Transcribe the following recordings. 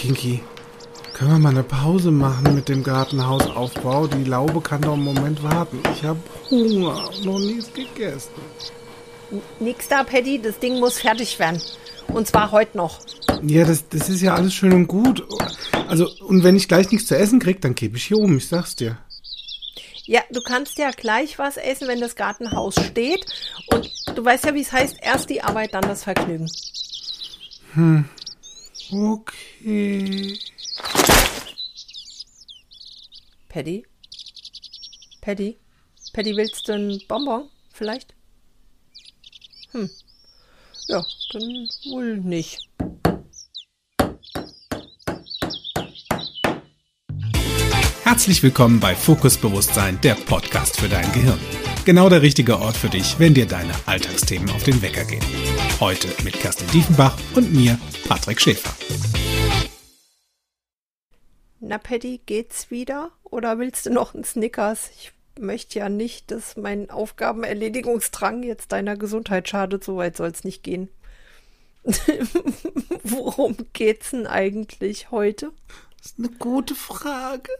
Kinky, können wir mal eine Pause machen mit dem Gartenhausaufbau? Die Laube kann doch einen Moment warten. Ich habe Hunger, noch nichts gegessen. Nix da, Paddy, das Ding muss fertig werden. Und zwar heute noch. Ja, das, das ist ja alles schön und gut. Also, und wenn ich gleich nichts zu essen krieg, dann kippe ich hier um, ich sag's dir. Ja, du kannst ja gleich was essen, wenn das Gartenhaus steht. Und du weißt ja, wie es heißt, erst die Arbeit, dann das Vergnügen. Hm. Okay. Paddy? Paddy? Paddy, willst du ein Bonbon vielleicht? Hm. Ja, dann wohl nicht. Herzlich willkommen bei Fokus Bewusstsein, der Podcast für dein Gehirn. Genau der richtige Ort für dich, wenn dir deine Alltagsthemen auf den Wecker gehen. Heute mit Kerstin Diefenbach und mir, Patrick Schäfer. Na, Paddy, geht's wieder? Oder willst du noch einen Snickers? Ich möchte ja nicht, dass mein Aufgabenerledigungsdrang jetzt deiner Gesundheit schadet. So weit soll es nicht gehen. Worum geht's denn eigentlich heute? Das ist eine gute Frage.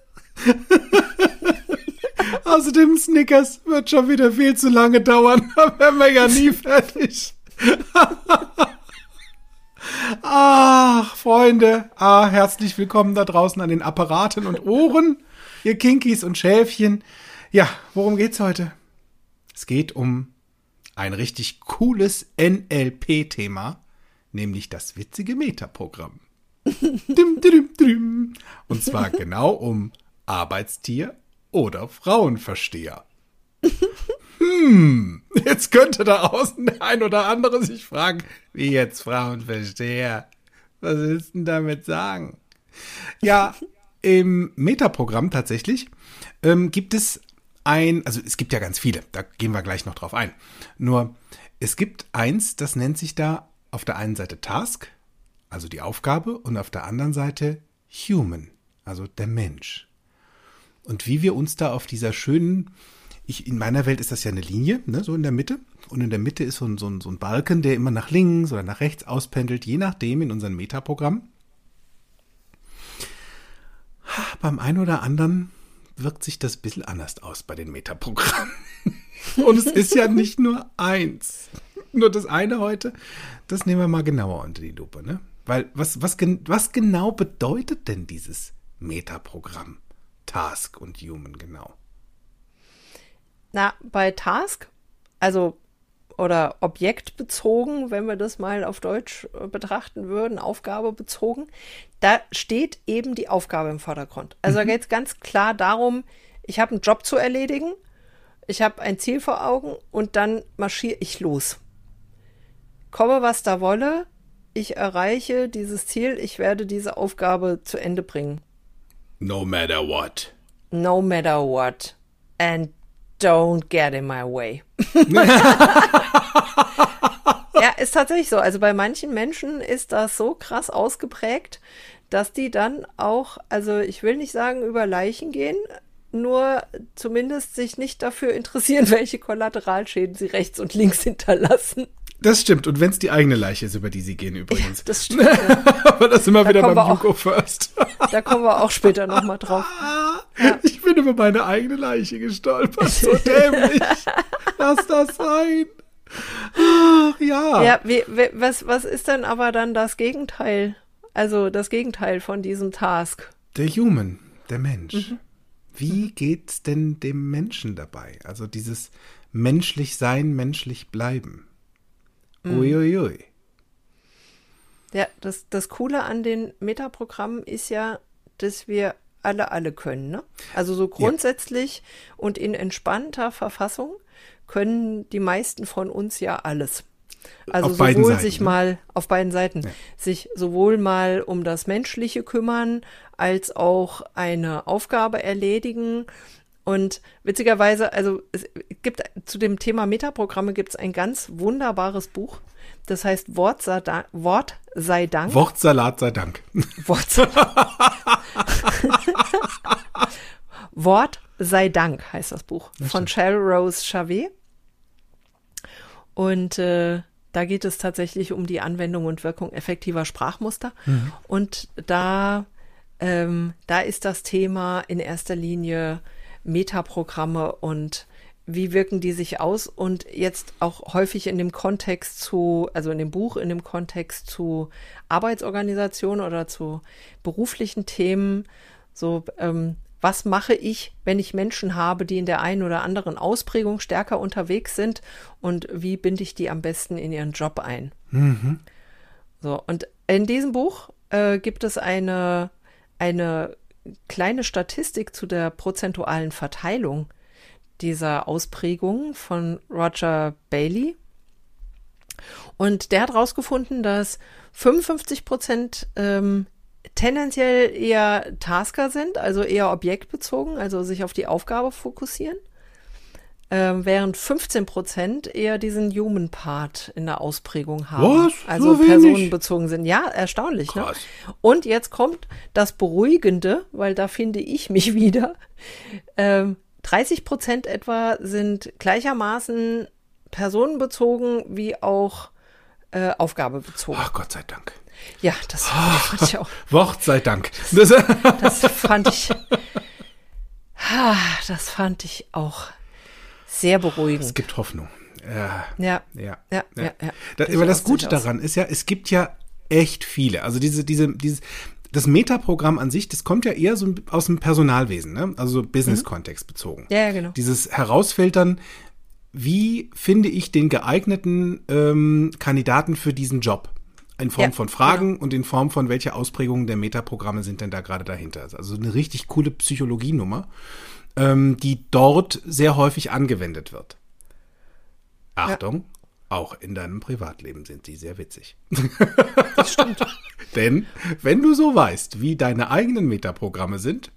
Außerdem Snickers wird schon wieder viel zu lange dauern. Da werden wir ja nie fertig. Ach, Freunde, ah, herzlich willkommen da draußen an den Apparaten und Ohren, ihr Kinkies und Schäfchen. Ja, worum geht's heute? Es geht um ein richtig cooles NLP-Thema, nämlich das witzige Metaprogramm. Und zwar genau um Arbeitstier oder Frauenversteher. Hm, jetzt könnte da außen der ein oder andere sich fragen, wie jetzt Frauenversteher? Was willst du denn damit sagen? Ja, im Metaprogramm tatsächlich ähm, gibt es ein, also es gibt ja ganz viele, da gehen wir gleich noch drauf ein. Nur es gibt eins, das nennt sich da auf der einen Seite Task, also die Aufgabe, und auf der anderen Seite Human, also der Mensch. Und wie wir uns da auf dieser schönen, ich, in meiner Welt ist das ja eine Linie, ne, so in der Mitte. Und in der Mitte ist so ein, so, ein, so ein Balken, der immer nach links oder nach rechts auspendelt, je nachdem in unserem Metaprogramm. Beim einen oder anderen wirkt sich das ein bisschen anders aus bei den Metaprogrammen. Und es ist ja nicht nur eins. Nur das eine heute, das nehmen wir mal genauer unter die Lupe, ne? Weil was, was, was genau bedeutet denn dieses Metaprogramm? Task und Human genau? Na, bei Task, also oder objektbezogen, wenn wir das mal auf Deutsch äh, betrachten würden, aufgabebezogen, da steht eben die Aufgabe im Vordergrund. Also mhm. da geht es ganz klar darum, ich habe einen Job zu erledigen, ich habe ein Ziel vor Augen und dann marschiere ich los. Komme, was da wolle, ich erreiche dieses Ziel, ich werde diese Aufgabe zu Ende bringen. No matter what. No matter what. And don't get in my way. ja, ist tatsächlich so. Also bei manchen Menschen ist das so krass ausgeprägt, dass die dann auch, also ich will nicht sagen, über Leichen gehen, nur zumindest sich nicht dafür interessieren, welche Kollateralschäden sie rechts und links hinterlassen. Das stimmt. Und wenn es die eigene Leiche ist, über die sie gehen übrigens. Ja, das stimmt. Ja. Aber das sind wir da wieder beim You Go First. da kommen wir auch später nochmal drauf. Ja. Ich bin über meine eigene Leiche gestolpert. So dämlich. Lass das sein. Ach, ja. Ja, wie, wie, was, was ist denn aber dann das Gegenteil? Also das Gegenteil von diesem Task? Der Human, der Mensch. Mhm. Wie geht's denn dem Menschen dabei? Also dieses menschlich sein, menschlich bleiben. Uiuiui. Ui, ui. Ja, das, das Coole an den Metaprogrammen ist ja, dass wir alle, alle können. Ne? Also so grundsätzlich ja. und in entspannter Verfassung können die meisten von uns ja alles. Also auf sowohl Seiten, sich ne? mal auf beiden Seiten ja. sich sowohl mal um das Menschliche kümmern, als auch eine Aufgabe erledigen. Und witzigerweise, also es gibt zu dem Thema Metaprogramme gibt es ein ganz wunderbares Buch. Das heißt Wort sei, Dank, Wort sei Dank. Wortsalat sei Dank. Wortsalat. Wort sei Dank heißt das Buch das von Cheryl Rose Chavez. Und äh, da geht es tatsächlich um die Anwendung und Wirkung effektiver Sprachmuster. Mhm. Und da, ähm, da ist das Thema in erster Linie Metaprogramme und wie wirken die sich aus und jetzt auch häufig in dem Kontext zu, also in dem Buch, in dem Kontext zu Arbeitsorganisation oder zu beruflichen Themen, so ähm, was mache ich, wenn ich Menschen habe, die in der einen oder anderen Ausprägung stärker unterwegs sind und wie binde ich die am besten in ihren Job ein. Mhm. So, und in diesem Buch äh, gibt es eine, eine kleine Statistik zu der prozentualen Verteilung dieser Ausprägung von Roger Bailey. Und der hat herausgefunden, dass 55 Prozent ähm, tendenziell eher Tasker sind, also eher objektbezogen, also sich auf die Aufgabe fokussieren, ähm, während 15 Prozent eher diesen Human Part in der Ausprägung haben. Was? Also So personenbezogen sind. Ja, erstaunlich. Ne? Krass. Und jetzt kommt das Beruhigende, weil da finde ich mich wieder. Ähm, 30 Prozent etwa sind gleichermaßen personenbezogen wie auch äh, aufgabebezogen. Ach Gott sei Dank. Ja, das, das fand ich auch. Wort sei Dank. Das, Das fand ich. Ah, Das fand ich auch sehr es beruhigend. gibt Hoffnung. Ja. Ja, Ja, ja, ja. ja. Da, Durchaus, aber das Gute daran ist ja, es gibt ja echt viele. Also diese, diese, dieses, das Metaprogramm an sich, das kommt ja eher so aus dem Personalwesen, ne? Also so Business-Kontext bezogen. Ja, ja, genau. Dieses Herausfiltern, wie finde ich den geeigneten ähm, Kandidaten für diesen Job? In Form Ja, genau. von Fragen und in Form von welche Ausprägungen der Metaprogramme sind denn da gerade dahinter. Also eine richtig coole Psychologienummer, ähm, die dort sehr häufig angewendet wird. Achtung, auch in deinem Privatleben sind sie sehr witzig. Das stimmt. Denn wenn du so weißt, wie deine eigenen Metaprogramme sind,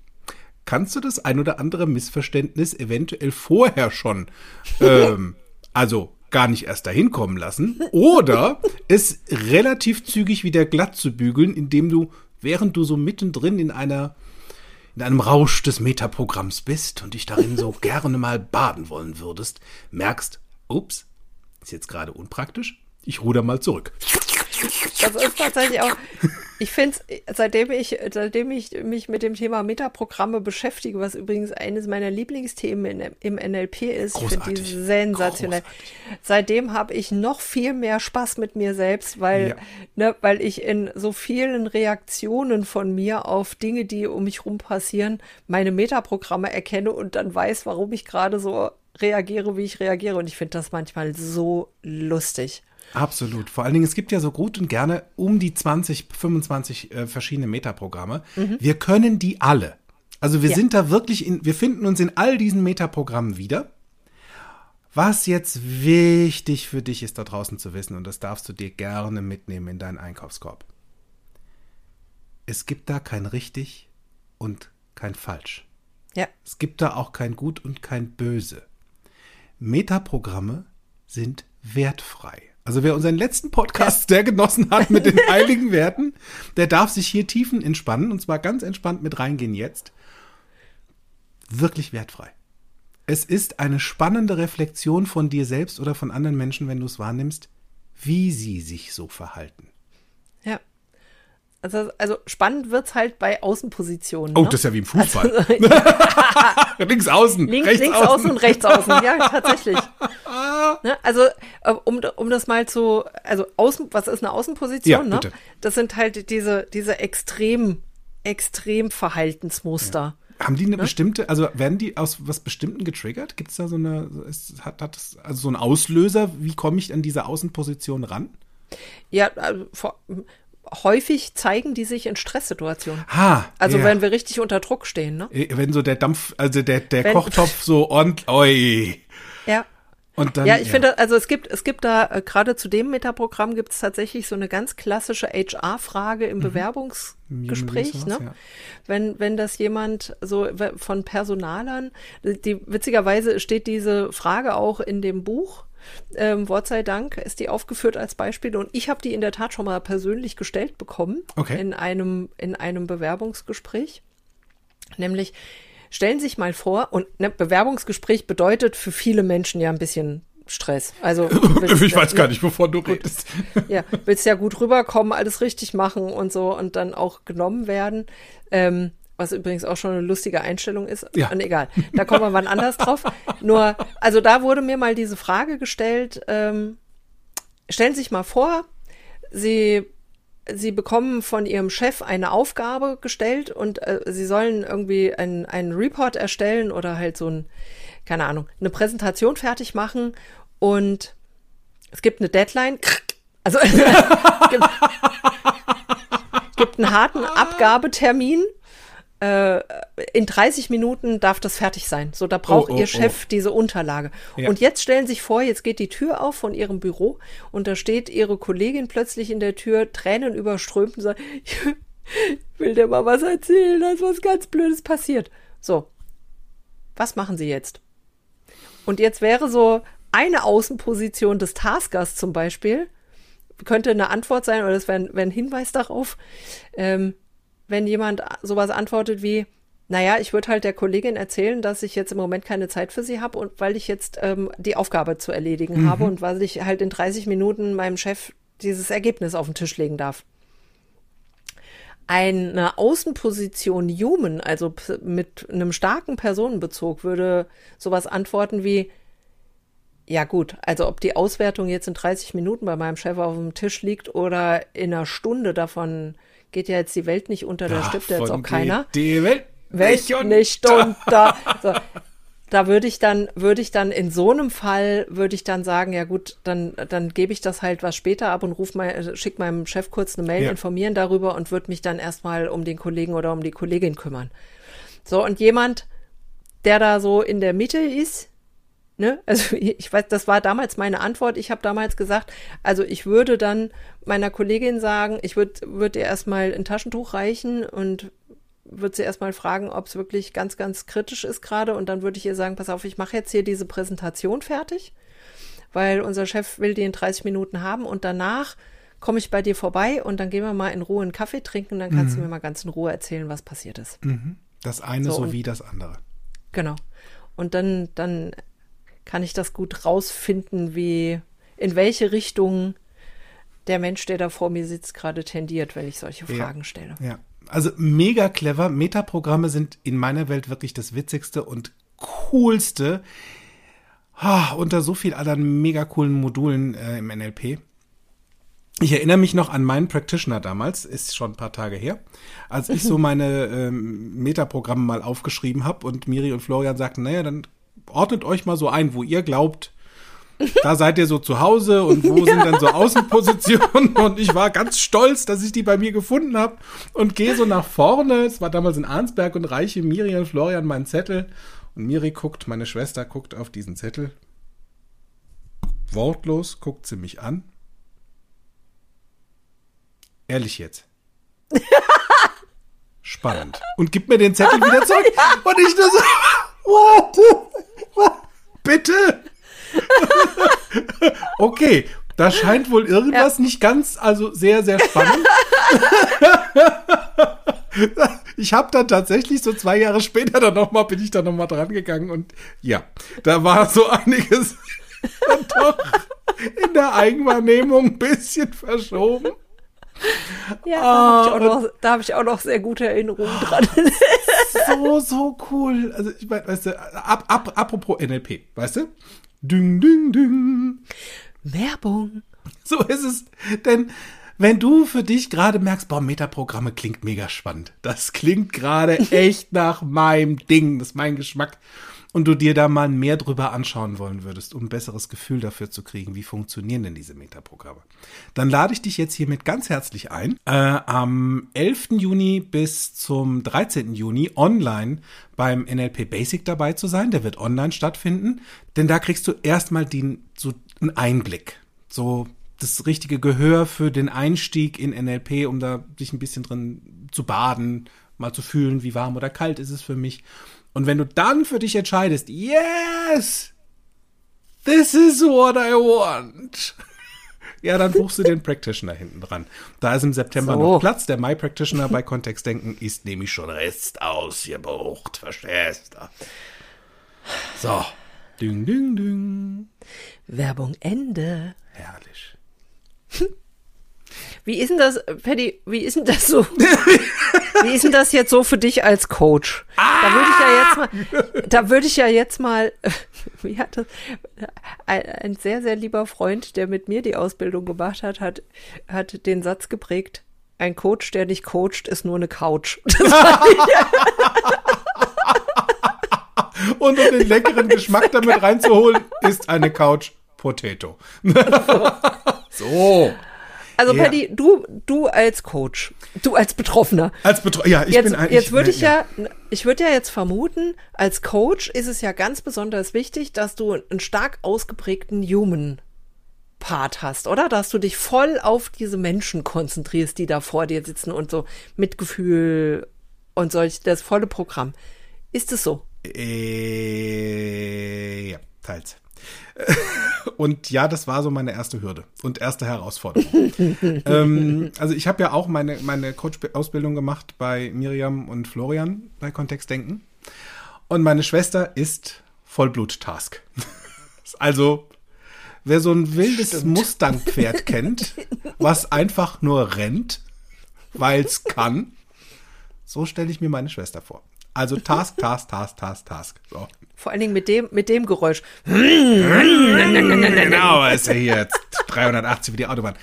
kannst du das ein oder andere Missverständnis eventuell vorher schon, ähm, also gar nicht erst dahin kommen lassen oder es relativ zügig wieder glatt zu bügeln, indem du, während du so mittendrin in einer in einem Rausch des Metaprogramms bist und dich darin so gerne mal baden wollen würdest, merkst, ups, ist jetzt gerade unpraktisch, ich ruder mal zurück. Das ist tatsächlich auch. Ich finde es, seitdem ich, seitdem ich mich mit dem Thema Metaprogramme beschäftige, was übrigens eines meiner Lieblingsthemen in, im NLP ist, ich finde die Großartig. sensationell. Großartig. Seitdem habe ich noch viel mehr Spaß mit mir selbst, weil, Ja. ne, weil ich in so vielen Reaktionen von mir auf Dinge, die um mich rum passieren, meine Metaprogramme erkenne und dann weiß, warum ich gerade so reagiere, wie ich reagiere. Und ich finde das manchmal so lustig. Absolut. Vor allen Dingen, es gibt ja so gut und gerne um die 20, 25 äh, verschiedene Metaprogramme. Wir können die alle. Also wir Ja. sind da wirklich in, wir finden uns in all diesen Metaprogrammen wieder. Was jetzt wichtig für dich ist, da draußen zu wissen, und das darfst du dir gerne mitnehmen in deinen Einkaufskorb. Es gibt da kein richtig und kein falsch. Ja. Es gibt da auch kein Gut und kein Böse. Metaprogramme sind wertfrei. Also wer unseren letzten Podcast sehr genossen hat mit den heiligen Werten, der darf sich hier tiefen entspannen und zwar ganz entspannt mit reingehen jetzt. Wirklich wertfrei. Es ist eine spannende Reflexion von dir selbst oder von anderen Menschen, wenn du es wahrnimmst, wie sie sich so verhalten. Ja. Also, also spannend wird's halt bei Außenpositionen. Oh, ne? das ist ja wie im Fußball. links außen, Links, rechts links außen. außen und rechts außen, ja, tatsächlich. Ne? Also, äh, um, um das mal zu, also außen, was ist eine Außenposition? Ja, ne? Das sind halt diese, diese extrem, extrem Verhaltensmuster. Haben Ne? die eine bestimmte, also werden die aus was Bestimmten getriggert? Gibt es da so eine, ist, hat, hat das also so einen Auslöser? Wie komme ich an diese Außenposition ran? Ja, also, vor, häufig zeigen die sich in Stresssituationen. Ha, Also ja. wenn wir richtig unter Druck stehen, ne? Äh, wenn so der Dampf, also der, der Wenn- Kochtopf so ordentlich, oi. Ja. Und dann, Ja, ich finde, also es gibt, es gibt da, äh, gerade zu dem Metaprogramm gibt es tatsächlich so eine ganz klassische HR-Frage im Bewerbungsgespräch. Mhm. Human Ne? Ja. Wenn, wenn das jemand so von Personalern, die witzigerweise steht diese Frage auch in dem Buch. Ähm, Wort sei Dank ist die aufgeführt als Beispiel und ich habe die in der Tat schon mal persönlich gestellt bekommen Okay. in einem in einem Bewerbungsgespräch. Nämlich, stellen Sie sich mal vor, und ne, Bewerbungsgespräch bedeutet für viele Menschen ja ein bisschen Stress. Also ich weiß gar nicht, wovon du gut, redest. Ja, willst ja gut rüberkommen, alles richtig machen und so und dann auch genommen werden. Ähm, was übrigens auch schon eine lustige Einstellung ist. Ja. Und egal, da kommen wir wann anders drauf. Nur, also da wurde mir mal diese Frage gestellt, ähm, stellen Sie sich mal vor, Sie Sie bekommen von Ihrem Chef eine Aufgabe gestellt und äh, Sie sollen irgendwie einen, einen Report erstellen oder halt so ein, keine Ahnung, eine Präsentation fertig machen und es gibt eine Deadline. Also es gibt, gibt einen harten Abgabetermin äh, in 30 Minuten darf das fertig sein. So, da braucht oh, oh, Ihr Chef oh. diese Unterlage. Ja. Und jetzt stellen Sie sich vor, jetzt geht die Tür auf von Ihrem Büro und da steht Ihre Kollegin plötzlich in der Tür, Tränen überströmt und sagt, ich will dir mal was erzählen, da ist was ganz Blödes passiert. So, was machen Sie jetzt? Und jetzt wäre so eine Außenposition des Taskers zum Beispiel, könnte eine Antwort sein oder das wäre ein, wär ein Hinweis darauf. Ähm, wenn jemand sowas antwortet wie, naja, ich würde halt der Kollegin erzählen, dass ich jetzt im Moment keine Zeit für sie habe und weil ich jetzt ähm, die Aufgabe zu erledigen mhm. habe und weil ich halt in 30 Minuten meinem Chef dieses Ergebnis auf den Tisch legen darf. Eine Außenposition Human, also mit einem starken Personenbezug, würde sowas antworten wie, ja gut, also ob die Auswertung jetzt in 30 Minuten bei meinem Chef auf dem Tisch liegt oder in einer Stunde davon geht ja jetzt die Welt nicht unter, da stirbt ja jetzt auch keiner. Die Welt, Welt nicht, nicht unter. So. Da würde ich dann, würde ich dann in so einem Fall, würde ich dann sagen, ja gut, dann, dann gebe ich das halt was später ab und ruf mal, schick meinem Chef kurz eine Mail, ja. informieren darüber und würde mich dann erstmal um den Kollegen oder um die Kollegin kümmern. So, und jemand, der da so in der Mitte ist, Ne? Also ich weiß, das war damals meine Antwort. Ich habe damals gesagt, also ich würde dann meiner Kollegin sagen, ich würde würd ihr erstmal ein Taschentuch reichen und würde sie erstmal fragen, ob es wirklich ganz, ganz kritisch ist gerade. Und dann würde ich ihr sagen, pass auf, ich mache jetzt hier diese Präsentation fertig, weil unser Chef will die in 30 Minuten haben und danach komme ich bei dir vorbei und dann gehen wir mal in Ruhe einen Kaffee trinken, dann kannst mhm. du mir mal ganz in Ruhe erzählen, was passiert ist. Mhm. Das eine so, sowie das andere. Genau. Und dann, dann kann ich das gut rausfinden, wie, in welche Richtung der Mensch, der da vor mir sitzt, gerade tendiert, wenn ich solche Fragen ja, stelle. Ja, also mega clever. Metaprogramme sind in meiner Welt wirklich das witzigste und coolste. Oh, unter so viel anderen mega coolen Modulen äh, im NLP. Ich erinnere mich noch an meinen Practitioner damals, ist schon ein paar Tage her, als ich so meine ähm, Metaprogramme mal aufgeschrieben habe und Miri und Florian sagten, naja, dann ordnet euch mal so ein, wo ihr glaubt, da seid ihr so zu Hause und wo sind dann so Außenpositionen und ich war ganz stolz, dass ich die bei mir gefunden habe und gehe so nach vorne. Es war damals in Arnsberg und reiche Miri und Florian meinen Zettel und Miri guckt, meine Schwester guckt auf diesen Zettel. Wortlos guckt sie mich an. Ehrlich jetzt. Spannend. Und gibt mir den Zettel wieder zurück. Und ich nur so, what? Bitte? okay, da scheint wohl irgendwas ja. nicht ganz, also sehr, sehr spannend. ich habe dann tatsächlich so zwei Jahre später dann noch mal bin ich da noch mal dran gegangen und ja, da war so einiges doch in der Eigenwahrnehmung ein bisschen verschoben. Ja, da habe ich, ah, hab ich, auch noch sehr gute Erinnerungen dran. so, so cool. Also, ich meine, weißt du, ab, ab, apropos NLP, weißt du? Ding, ding, ding. Werbung. So ist es. Denn wenn du für dich gerade merkst, boah, Metaprogramme klingt mega spannend. Das klingt gerade echt nach meinem Ding, das ist mein Geschmack und du dir da mal mehr drüber anschauen wollen würdest, um ein besseres Gefühl dafür zu kriegen, wie funktionieren denn diese Metaprogramme, dann lade ich dich jetzt hiermit ganz herzlich ein, äh, am 11. Juni bis zum 13. Juni online beim NLP Basic dabei zu sein. Der wird online stattfinden, denn da kriegst du erstmal den, so einen Einblick, so das richtige Gehör für den Einstieg in NLP, um da sich ein bisschen drin zu baden, mal zu fühlen, wie warm oder kalt ist es für mich und wenn du dann für dich entscheidest, yes, this is what I want. Ja, dann buchst du den Practitioner hinten dran. Da ist im September so. noch Platz. Der My Practitioner bei Kontextdenken ist nämlich schon Rest ausgebucht. Verstehst du? So. Ding, ding, ding. Werbung Ende. Herrlich. Wie ist denn das, Paddy, wie ist denn das so? wie ist denn das jetzt so für dich als Coach? Da würde ich ja jetzt mal, da würde ich ja jetzt mal, wie hat das, ein, ein sehr, sehr lieber Freund, der mit mir die Ausbildung gemacht hat, hat, hat den Satz geprägt, ein Coach, der nicht coacht, ist nur eine Couch. Und um den leckeren Geschmack damit reinzuholen, ist eine Couch Potato. so. Also Ja. Paddy, du, du als Coach, du als Betroffener. Als Betro ja, ich jetzt, bin ein, jetzt würde ich ja. ja, ich würde ja jetzt vermuten, als Coach ist es ja ganz besonders wichtig, dass du einen stark ausgeprägten Human Part hast, oder? Dass du dich voll auf diese Menschen konzentrierst, die da vor dir sitzen und so Mitgefühl und solch, das volle Programm. Ist es so? Äh, ja, teils. Und ja, das war so meine erste Hürde und erste Herausforderung. ähm, also ich habe ja auch meine, meine Coach-Ausbildung gemacht bei Miriam und Florian bei Kontextdenken. Und meine Schwester ist Vollblut-Task. Also, wer so ein wildes Mustang-Pferd kennt, was einfach nur rennt, weil es kann, so stelle ich mir meine Schwester vor. Also Task, Task, Task, Task, Task. So. Vor allen Dingen mit dem, mit dem Geräusch. Genau, ist ja hier jetzt 380 wie die Autobahn.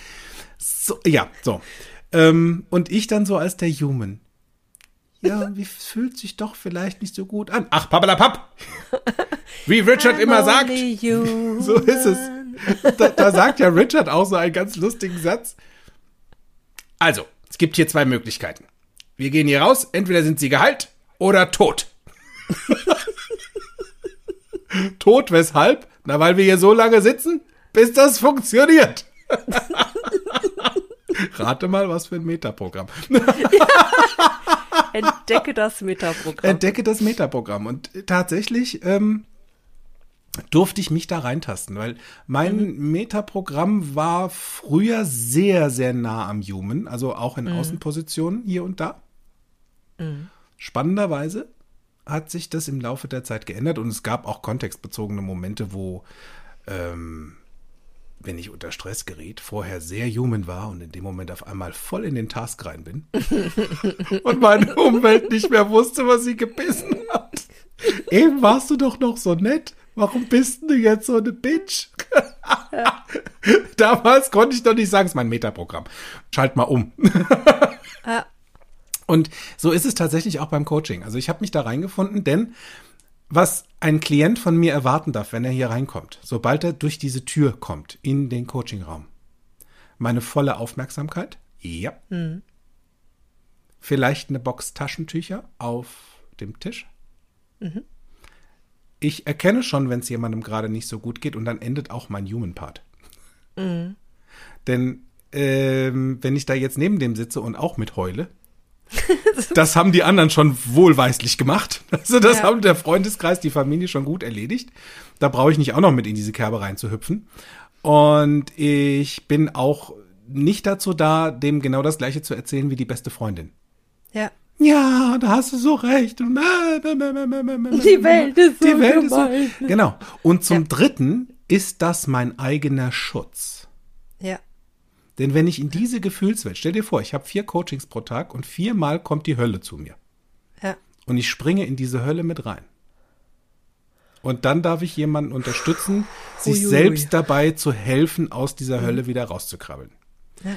So, ja, so. Ähm, und ich dann so als der Human. Ja, wie fühlt sich doch vielleicht nicht so gut an. Ach, pappalapapp. Wie Richard immer sagt. So ist es. Da, da sagt ja Richard auch so einen ganz lustigen Satz. Also, es gibt hier zwei Möglichkeiten. Wir gehen hier raus, entweder sind sie geheilt oder tot. tot weshalb? Na, weil wir hier so lange sitzen, bis das funktioniert. Rate mal, was für ein Metaprogramm. Entdecke das Metaprogramm. Entdecke das Metaprogramm. Und tatsächlich ähm, durfte ich mich da reintasten, weil mein Metaprogramm war früher sehr, sehr nah am Human, also auch in Außenpositionen hier und da. Spannenderweise hat sich das im Laufe der Zeit geändert und es gab auch kontextbezogene Momente, wo, ähm, wenn ich unter Stress geriet, vorher sehr human war und in dem Moment auf einmal voll in den Task rein bin und meine Umwelt nicht mehr wusste, was sie gebissen hat. Eben warst du doch noch so nett. Warum bist du jetzt so eine Bitch? Damals konnte ich doch nicht sagen, es ist mein Metaprogramm. Schalt mal um. Ja. Und so ist es tatsächlich auch beim Coaching. Also ich habe mich da reingefunden, denn was ein Klient von mir erwarten darf, wenn er hier reinkommt, sobald er durch diese Tür kommt in den Coachingraum, meine volle Aufmerksamkeit, ja. Vielleicht eine Box Taschentücher auf dem Tisch. Ich erkenne schon, wenn es jemandem gerade nicht so gut geht und dann endet auch mein Human Part. Denn ähm, wenn ich da jetzt neben dem sitze und auch mit heule, das haben die anderen schon wohlweislich gemacht. Also das Ja. haben der Freundeskreis, die Familie schon gut erledigt. Da brauche ich nicht auch noch mit in diese Kerbe reinzuhüpfen. Und ich bin auch nicht dazu da, dem genau das gleiche zu erzählen wie die beste Freundin. Ja. Ja, da hast du so recht. Die Die Welt ist so Die Welt ist so. Genau. Und zum Ja. Dritten ist das mein eigener Schutz. Ja. Denn wenn ich in diese Gefühlswelt, stell dir vor, ich habe vier Coachings pro Tag und viermal kommt die Hölle zu mir. Ja. Und ich springe in diese Hölle mit rein. Und dann darf ich jemanden unterstützen, sich Uiuiui. selbst dabei zu helfen, aus dieser Hölle wieder rauszukrabbeln. Ja.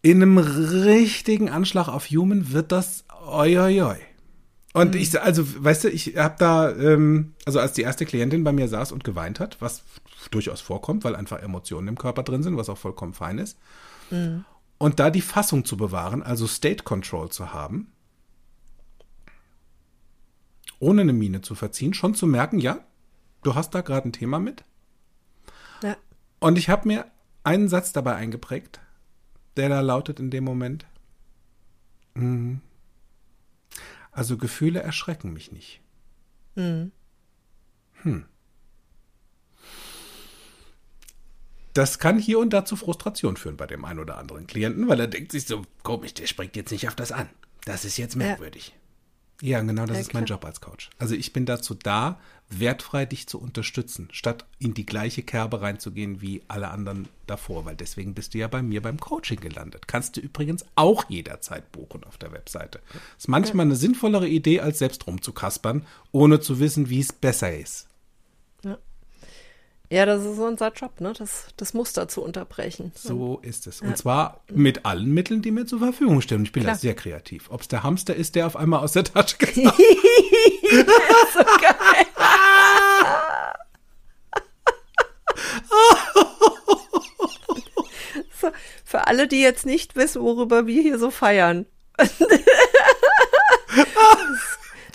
In einem richtigen Anschlag auf Human wird das oi, oi, oi. Und ich, also, weißt du, ich habe da, ähm, also als die erste Klientin bei mir saß und geweint hat, was durchaus vorkommt, weil einfach Emotionen im Körper drin sind, was auch vollkommen fein ist. Und da die Fassung zu bewahren, also State Control zu haben, ohne eine Miene zu verziehen, schon zu merken, ja, du hast da gerade ein Thema mit. Ja. Und ich habe mir einen Satz dabei eingeprägt, der da lautet in dem Moment, "Mhm. also Gefühle erschrecken mich nicht. Hm. Das kann hier und da zu Frustration führen bei dem einen oder anderen Klienten, weil er denkt sich so, komisch, der springt jetzt nicht auf das an. Das ist jetzt merkwürdig. Ja, genau, das Ja, ist mein. Job als Coach. Also ich bin dazu da, wertfrei dich zu unterstützen, statt in die gleiche Kerbe reinzugehen wie alle anderen davor, weil deswegen bist du ja bei mir beim Coaching gelandet. Kannst du übrigens auch jederzeit buchen auf der Webseite. Ist manchmal eine sinnvollere Idee, als selbst rumzukaspern, ohne zu wissen, wie es besser ist. Ja, das ist unser Job, ne? Das, das Muster zu unterbrechen. So ist es. Und zwar mit allen Mitteln, die mir zur Verfügung stehen. Und Ich bin da Klar. sehr kreativ. Ob es der Hamster ist, der auf einmal aus der Tasche gekramt So, für alle, die jetzt nicht wissen, worüber wir hier so feiern. es,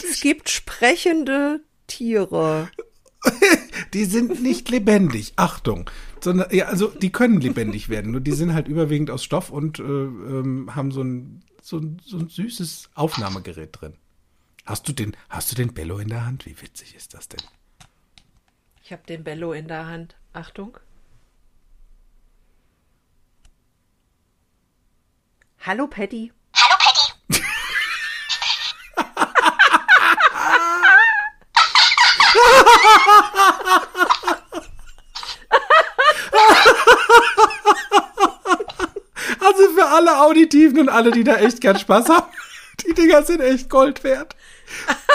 es gibt sprechende Tiere. Die sind nicht lebendig, Achtung. Sondern, ja, also die können lebendig werden, nur die sind halt überwiegend aus Stoff und äh, ähm, haben so ein, so, ein, so ein süßes Aufnahmegerät drin. Hast du den, hast du den Bello in der Hand? Wie witzig ist das denn? Ich habe den Bello in der Hand. Achtung. Hallo, Paddy. Also für alle Auditiven und alle, die da echt gern Spaß haben, die Dinger sind echt Gold wert.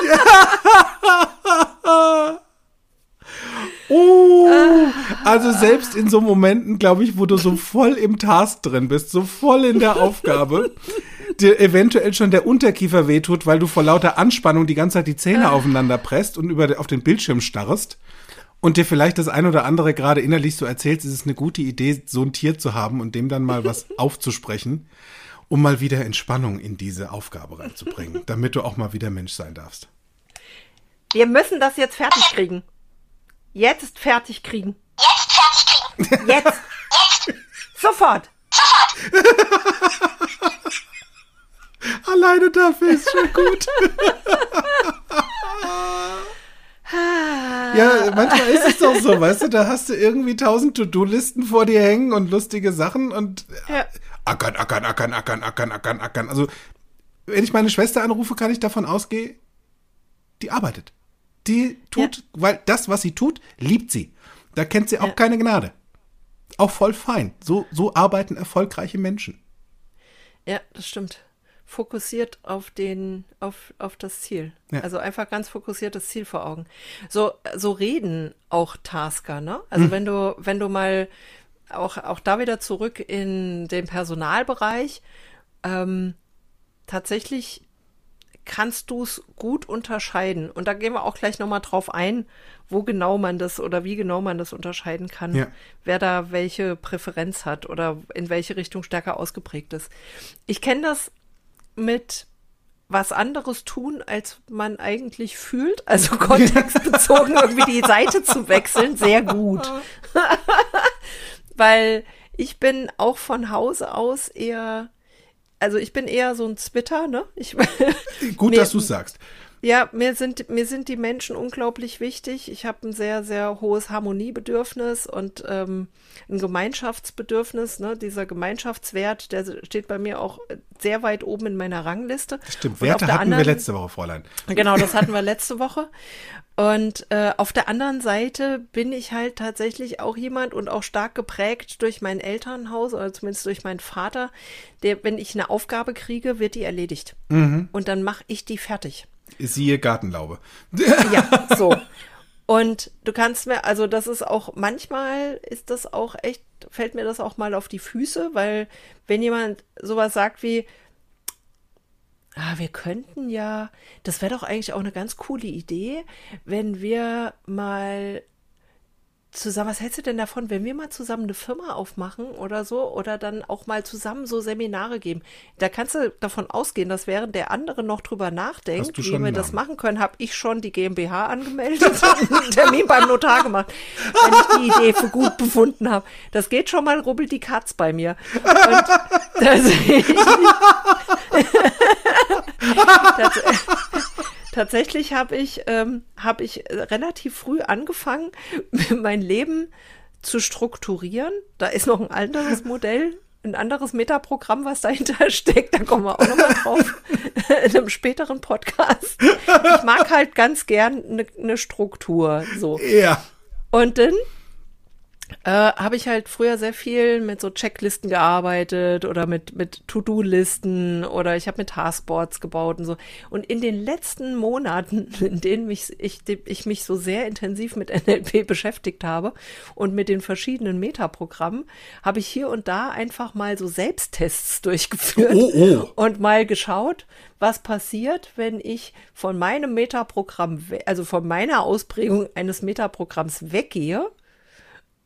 Oh, also selbst in so Momenten, glaube ich, wo du so voll im Task drin bist, so voll in der Aufgabe, dir eventuell schon der Unterkiefer wehtut, weil du vor lauter Anspannung die ganze Zeit die Zähne aufeinander presst und über auf den Bildschirm starrst und dir vielleicht das ein oder andere gerade innerlich so erzählst, ist es eine gute Idee, so ein Tier zu haben und dem dann mal was aufzusprechen, um mal wieder Entspannung in diese Aufgabe reinzubringen, damit du auch mal wieder Mensch sein darfst. Wir müssen das jetzt fertig kriegen. Jetzt fertig kriegen. Jetzt fertig kriegen. Jetzt. Sofort. Alleine dafür ist schon gut. ja, manchmal ist es doch so, weißt du, da hast du irgendwie tausend To-Do-Listen vor dir hängen und lustige Sachen und Ja. ackern, ackern, ackern, ackern, ackern, ackern, ackern. Also, wenn ich meine Schwester anrufe, kann ich davon ausgehen, die arbeitet. Die tut, weil das, was sie tut, liebt sie. Da kennt sie auch Ja. keine Gnade. Auch voll fein. So, so arbeiten erfolgreiche Menschen. Ja, das stimmt. Fokussiert auf den, auf, auf das Ziel. Ja. Also einfach ganz fokussiert das Ziel vor Augen. So, so reden auch Tasker, ne? Also wenn du, wenn du mal auch, auch da wieder zurück in den Personalbereich, ähm, tatsächlich kannst du es gut unterscheiden. Und da gehen wir auch gleich nochmal drauf ein, wo genau man das oder wie genau man das unterscheiden kann, Ja. wer da welche Präferenz hat oder in welche Richtung stärker ausgeprägt ist. Ich kenne das mit was anderes tun, als man eigentlich fühlt, also kontextbezogen irgendwie die Seite zu wechseln, sehr gut. Weil ich bin auch von Hause aus eher, also ich bin eher so ein Zwitter, ne? Ich, Gut, Mir- dass du sagst. Ja, mir sind, mir sind die Menschen unglaublich wichtig. Ich habe ein sehr, sehr hohes Harmoniebedürfnis und ähm, ein Gemeinschaftsbedürfnis. Ne? Dieser Gemeinschaftswert, der steht bei mir auch sehr weit oben in meiner Rangliste. Stimmt, Werte hatten wir anderen- letzte Woche, Fräulein. Genau, das hatten wir letzte Woche. Und äh, auf der anderen Seite bin ich halt tatsächlich auch jemand und auch stark geprägt durch mein Elternhaus oder zumindest durch meinen Vater, der, wenn ich eine Aufgabe kriege, wird die erledigt. Und dann mache ich die fertig. Siehe Gartenlaube. Ja, so. Und du kannst mir, also das ist auch, manchmal ist das auch echt, fällt mir das auch mal auf die Füße, weil wenn jemand sowas sagt wie, ah, wir könnten ja, das wäre doch eigentlich auch eine ganz coole Idee, wenn wir mal zusammen, was hältst du denn davon, wenn wir mal zusammen eine Firma aufmachen oder so oder dann auch mal zusammen so Seminare geben? Da kannst du davon ausgehen, dass während der andere noch drüber nachdenkt, wie wir das machen können, habe ich schon die GmbH angemeldet und einen Termin beim Notar gemacht, wenn ich die Idee für gut befunden habe. Das geht schon mal rubbelt die Katz bei mir. Und das, Tats tatsächlich habe ich, ähm, hab ich äh, relativ früh angefangen, mein Leben zu strukturieren. Da ist noch ein anderes Modell ein anderes Metaprogramm, was dahinter steckt. Da kommen wir auch nochmal drauf in einem späteren Podcast. Ich mag halt ganz gern eine ne Struktur. So. Ja. Und dann äh, habe ich halt früher sehr viel mit so Checklisten gearbeitet oder mit, mit To-Do-Listen oder ich habe mit Taskboards gebaut und so. Und in den letzten Monaten, in denen mich, ich, ich mich so sehr intensiv mit NLP beschäftigt habe und mit den verschiedenen Metaprogrammen, habe ich hier und da einfach mal so Selbsttests durchgeführt Oh, oh. und mal geschaut, was passiert, wenn ich von meinem Metaprogramm, also von meiner Ausprägung eines Metaprogramms weggehe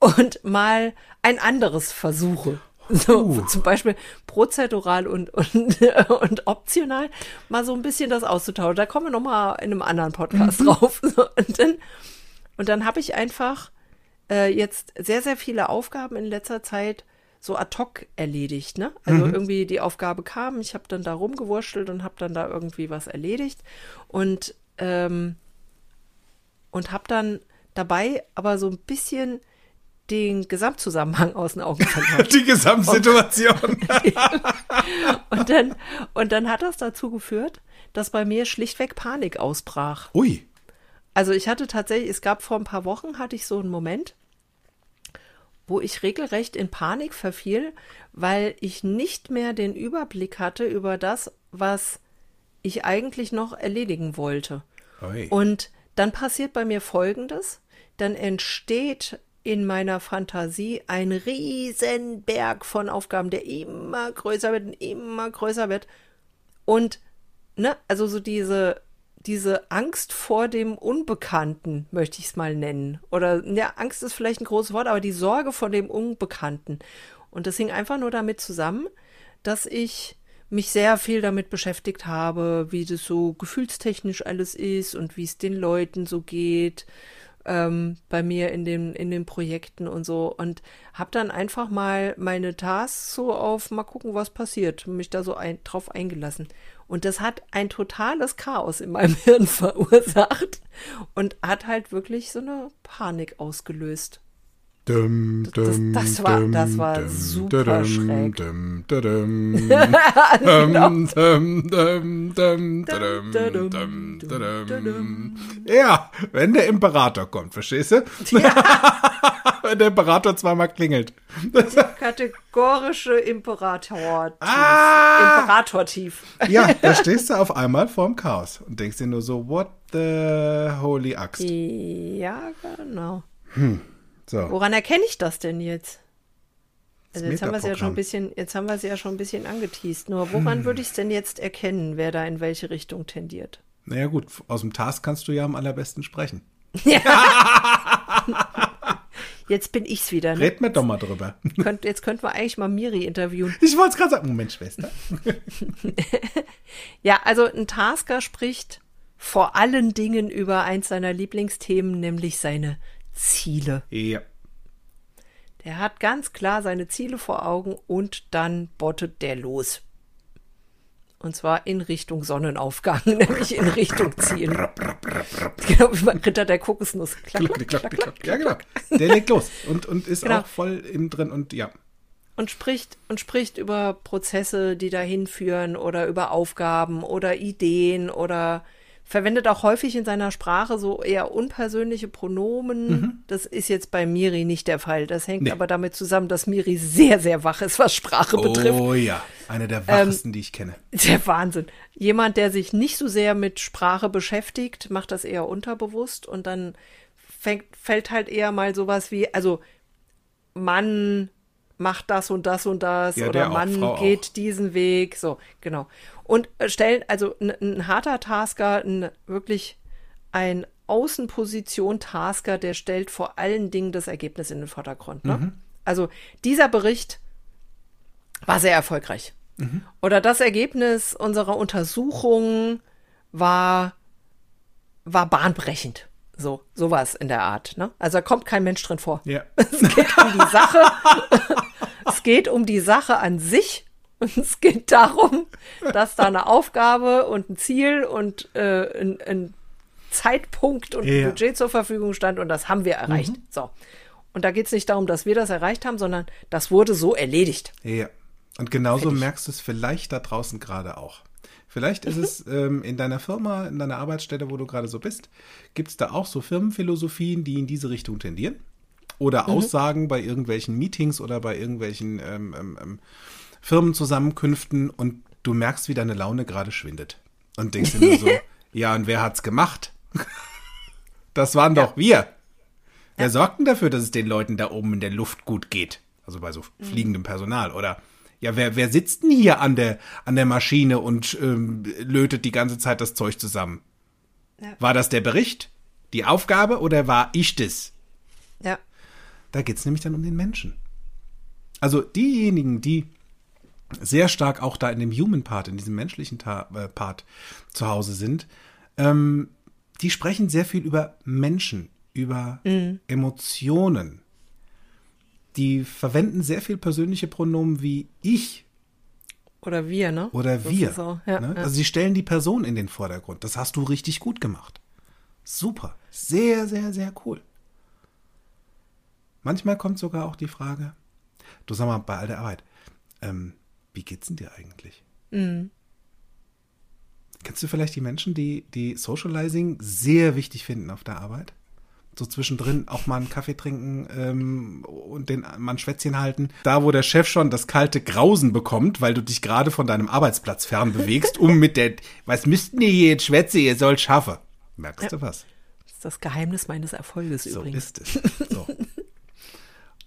und mal ein anderes versuche. So, Uh. zum Beispiel prozedural und, und, und optional mal so ein bisschen das auszutauschen. Da kommen wir nochmal in einem anderen Podcast drauf. So, und dann, und dann habe ich einfach äh, jetzt sehr, sehr viele Aufgaben in letzter Zeit so ad hoc erledigt. Ne? Also irgendwie die Aufgabe kam, ich habe dann da rumgewurschtelt und habe dann da irgendwie was erledigt und, ähm, und habe dann dabei aber so ein bisschen den Gesamtzusammenhang aus den Augen verloren. Die Gesamtsituation. Und dann, und dann hat das dazu geführt, dass bei mir schlichtweg Panik ausbrach. Ui. Also ich hatte tatsächlich, es gab vor ein paar Wochen, hatte ich so einen Moment, wo ich regelrecht in Panik verfiel, weil ich nicht mehr den Überblick hatte über das, was ich eigentlich noch erledigen wollte. Ui. Und dann passiert bei mir Folgendes, dann entsteht in meiner Fantasie ein riesen Berg von Aufgaben, der immer größer wird und immer größer wird. Und, ne, also so diese, diese Angst vor dem Unbekannten, möchte ich es mal nennen. Oder, ja, Angst ist vielleicht ein großes Wort, aber die Sorge vor dem Unbekannten. Und das hing einfach nur damit zusammen, dass ich mich sehr viel damit beschäftigt habe, wie das so gefühlstechnisch alles ist und wie es den Leuten so geht ähm, bei mir in den, in den Projekten und so. Und habe dann einfach mal meine Tasks so auf mal gucken, was passiert, mich da so ein, drauf eingelassen. Und das hat ein totales Chaos in meinem Hirn verursacht und hat halt wirklich so eine Panik ausgelöst. Dum, Das- dum, das war- dum, das war dum, super schräg. Ja, wenn der Imperator kommt, verstehst du? wenn der Imperator zweimal klingelt. Kategorische Imperator. Ah! Imperator-Tief. Ja, da stehst du auf einmal vorm Chaos und denkst dir nur so, what the holy Axt. Ja, genau. So, Woran erkenne ich das denn jetzt? Also jetzt haben wir es ja schon ein bisschen, jetzt haben wir es ja schon ein bisschen angeteased. Nur woran würde ich es denn jetzt erkennen, wer da in welche Richtung tendiert? naja gut, aus dem Task kannst du ja am allerbesten sprechen. Jetzt bin ich's wieder. Ne? Red mir doch mal drüber. Könnt, jetzt könnten wir eigentlich mal Miri interviewen. Ich wollte es gerade sagen. Moment, Schwester. Ja, also ein Tasker spricht vor allen Dingen über eins seiner Lieblingsthemen, nämlich seine Ziele. Ja. Der hat ganz klar seine Ziele vor Augen und dann bottet der los. Und zwar in Richtung Sonnenaufgang, nämlich in Richtung Ziel. Genau wie beim Ritter der Kokosnuss. Klack, Klack, klack, klack, klack, Ja, genau. Der legt los und, und ist Genau. auch voll im drin und ja. und spricht und spricht über Prozesse, die dahin führen oder über Aufgaben oder Ideen oder verwendet auch häufig in seiner Sprache so eher unpersönliche Pronomen. Das ist jetzt bei Miri nicht der Fall. Das hängt Nee. aber damit zusammen, dass Miri sehr, sehr wach ist, was Sprache betrifft. Oh ja, eine der Ähm, wachsten, die ich kenne. Der Wahnsinn. Jemand, der sich nicht so sehr mit Sprache beschäftigt, macht das eher unterbewusst und dann fängt, fällt halt eher mal sowas wie, also Mann macht das und das und das Ja, der oder Mann auch. geht diesen Weg, so, genau. Und äh, stellen, also ein, ein harter Tasker, ein, wirklich ein Außenposition-Tasker, der stellt vor allen Dingen das Ergebnis in den Vordergrund. Ne? Mhm. Also dieser Bericht war sehr erfolgreich. Oder das Ergebnis unserer Untersuchung war, war bahnbrechend. So, sowas in der Art. Ne? Also da kommt kein Mensch drin vor. Ja. Es geht um die Sache. es geht um die Sache an sich. Und es geht darum, dass da eine Aufgabe und ein Ziel und äh, ein, ein Zeitpunkt und ein Ja. Budget zur Verfügung stand und das haben wir erreicht. So. Und da geht es nicht darum, dass wir das erreicht haben, sondern das wurde so erledigt. Ja. Und genauso merkst du es vielleicht da draußen gerade auch. Vielleicht ist es ähm, in deiner Firma, in deiner Arbeitsstelle, wo du gerade so bist, gibt es da auch so Firmenphilosophien, die in diese Richtung tendieren? Oder Aussagen bei irgendwelchen Meetings oder bei irgendwelchen ähm, ähm, ähm, Firmenzusammenkünften und du merkst, wie deine Laune gerade schwindet. Und denkst dir nur so, ja, und wer hat's gemacht? Das waren doch wir. Wer sorgt denn dafür, dass es den Leuten da oben in der Luft gut geht? Also bei so fliegendem Personal. Oder ja, wer, wer sitzt denn hier an der, an der Maschine und ähm, lötet die ganze Zeit das Zeug zusammen? Ja. War das der Bericht, die Aufgabe oder war ich das? Ja. Da geht's nämlich dann um den Menschen. Also diejenigen, die sehr stark auch da in dem Human Part, in diesem menschlichen Ta äh, Part zu Hause sind, ähm, die sprechen sehr viel über Menschen, über Emotionen. Die verwenden sehr viel persönliche Pronomen wie ich Oder wir, ne? oder wir. so, ja, ne? ja. Also sie stellen die Person in den Vordergrund. Das hast du richtig gut gemacht. Super. Sehr, sehr, sehr cool. Manchmal kommt sogar auch die Frage, du sag mal, bei all der Arbeit, ähm, wie geht's denn dir eigentlich? Mhm. Kennst du vielleicht die Menschen, die, die Socializing sehr wichtig finden auf der Arbeit? So zwischendrin auch mal einen Kaffee trinken ähm, und den mal ein Schwätzchen halten. Da, wo der Chef schon das kalte Grausen bekommt, weil du dich gerade von deinem Arbeitsplatz fernbewegst, um mit der, was müssten ihr hier jetzt schwätze, ihr sollt schaffen. Merkst du was? Das ist das Geheimnis meines Erfolges So übrigens. ist es. So.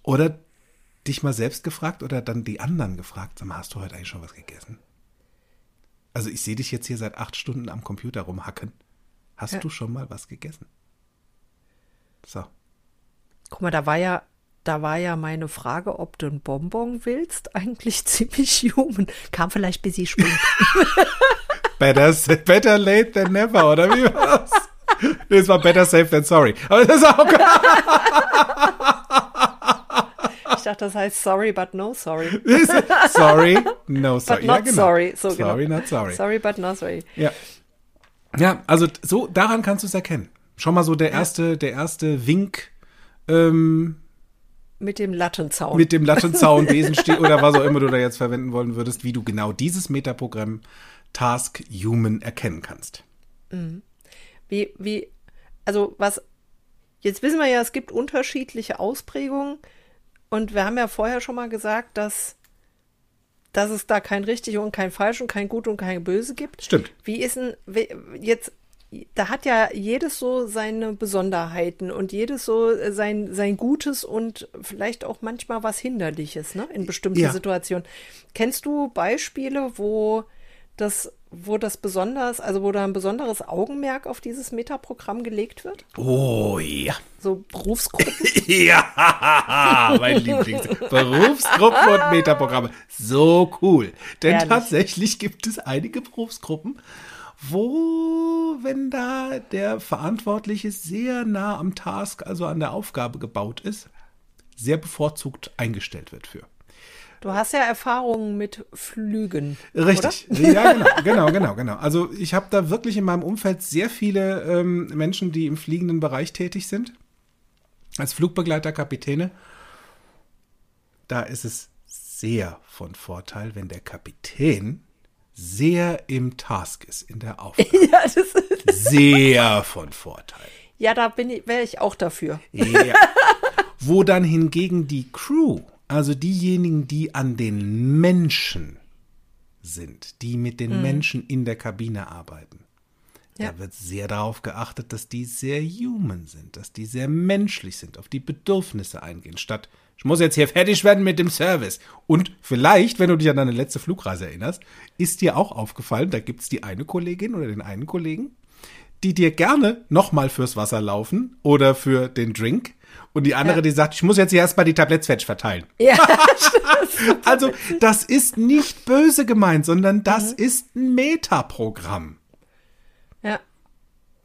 Oder dich mal selbst gefragt oder dann die anderen gefragt, sag mal, hast du heute eigentlich schon was gegessen? Also ich sehe dich jetzt hier seit acht Stunden am Computer rumhacken. Hast Ja. du schon mal was gegessen? So. Guck mal, da war ja, da war ja meine Frage, ob du ein Bonbon willst, eigentlich ziemlich human. Kam vielleicht ein bisschen spät. Better, better late than never, oder wie war das? Nee, es war better safe than sorry. Aber das ist auch Ich dachte, das heißt sorry, but no sorry. sorry, no sorry. But not ja, genau. sorry. So sorry, genau. not sorry. Sorry, but not sorry. Ja. Ja, also so daran kannst du es erkennen. Schon mal so der erste, der erste Wink ähm, Mit dem Lattenzaun. mit dem Lattenzaun, Besenstiel oder was auch immer du da jetzt verwenden wollen würdest, wie du genau dieses Metaprogramm Task Human erkennen kannst. Wie, wie, also was, jetzt wissen wir ja, es gibt unterschiedliche Ausprägungen und wir haben ja vorher schon mal gesagt, dass, dass es da kein richtig und kein falsch und kein gut und kein böse gibt. Stimmt. Wie ist denn, jetzt, da hat ja jedes so seine Besonderheiten und jedes so äh, sein, sein Gutes und vielleicht auch manchmal was Hinderliches, ne, in bestimmten Ja. Situationen. Kennst du Beispiele, wo das, wo das besonders, also wo da ein besonderes Augenmerk auf dieses Metaprogramm gelegt wird? Oh ja. So Berufsgruppen? Ja, mein Lieblings. Berufsgruppen und Metaprogramme. So cool. Denn Ehrlich. tatsächlich gibt es einige Berufsgruppen, wo, wenn da der Verantwortliche sehr nah am Task, also an der Aufgabe gebaut ist, sehr bevorzugt eingestellt wird für. Du hast ja Erfahrungen mit Flügen. Richtig. Ja, genau, genau, genau, genau. Also ich habe da wirklich in meinem Umfeld sehr viele ähm, Menschen, die im fliegenden Bereich tätig sind. Als Flugbegleiter, Kapitäne. Da ist es sehr von Vorteil, wenn der Kapitän sehr im Task ist, in der Aufgabe. Ja, das ist, Sehr von Vorteil. ja da bin ich, wäre ich auch dafür. Ja. Wo dann hingegen die Crew, also diejenigen, die an den Menschen sind, die mit den Menschen in der Kabine arbeiten, Ja. da wird sehr darauf geachtet, dass die sehr human sind, dass die sehr menschlich sind, auf die Bedürfnisse eingehen, statt ich muss jetzt hier fertig werden mit dem Service. Und vielleicht, wenn du dich an deine letzte Flugreise erinnerst, ist dir auch aufgefallen, da gibt's die eine Kollegin oder den einen Kollegen, die dir gerne nochmal fürs Wasser laufen oder für den Drink. Und die andere, Ja. die sagt, ich muss jetzt hier erstmal die Tabletts fertig verteilen. Ja, Also, das ist nicht böse gemeint, sondern Mhm. das ist ein Metaprogramm.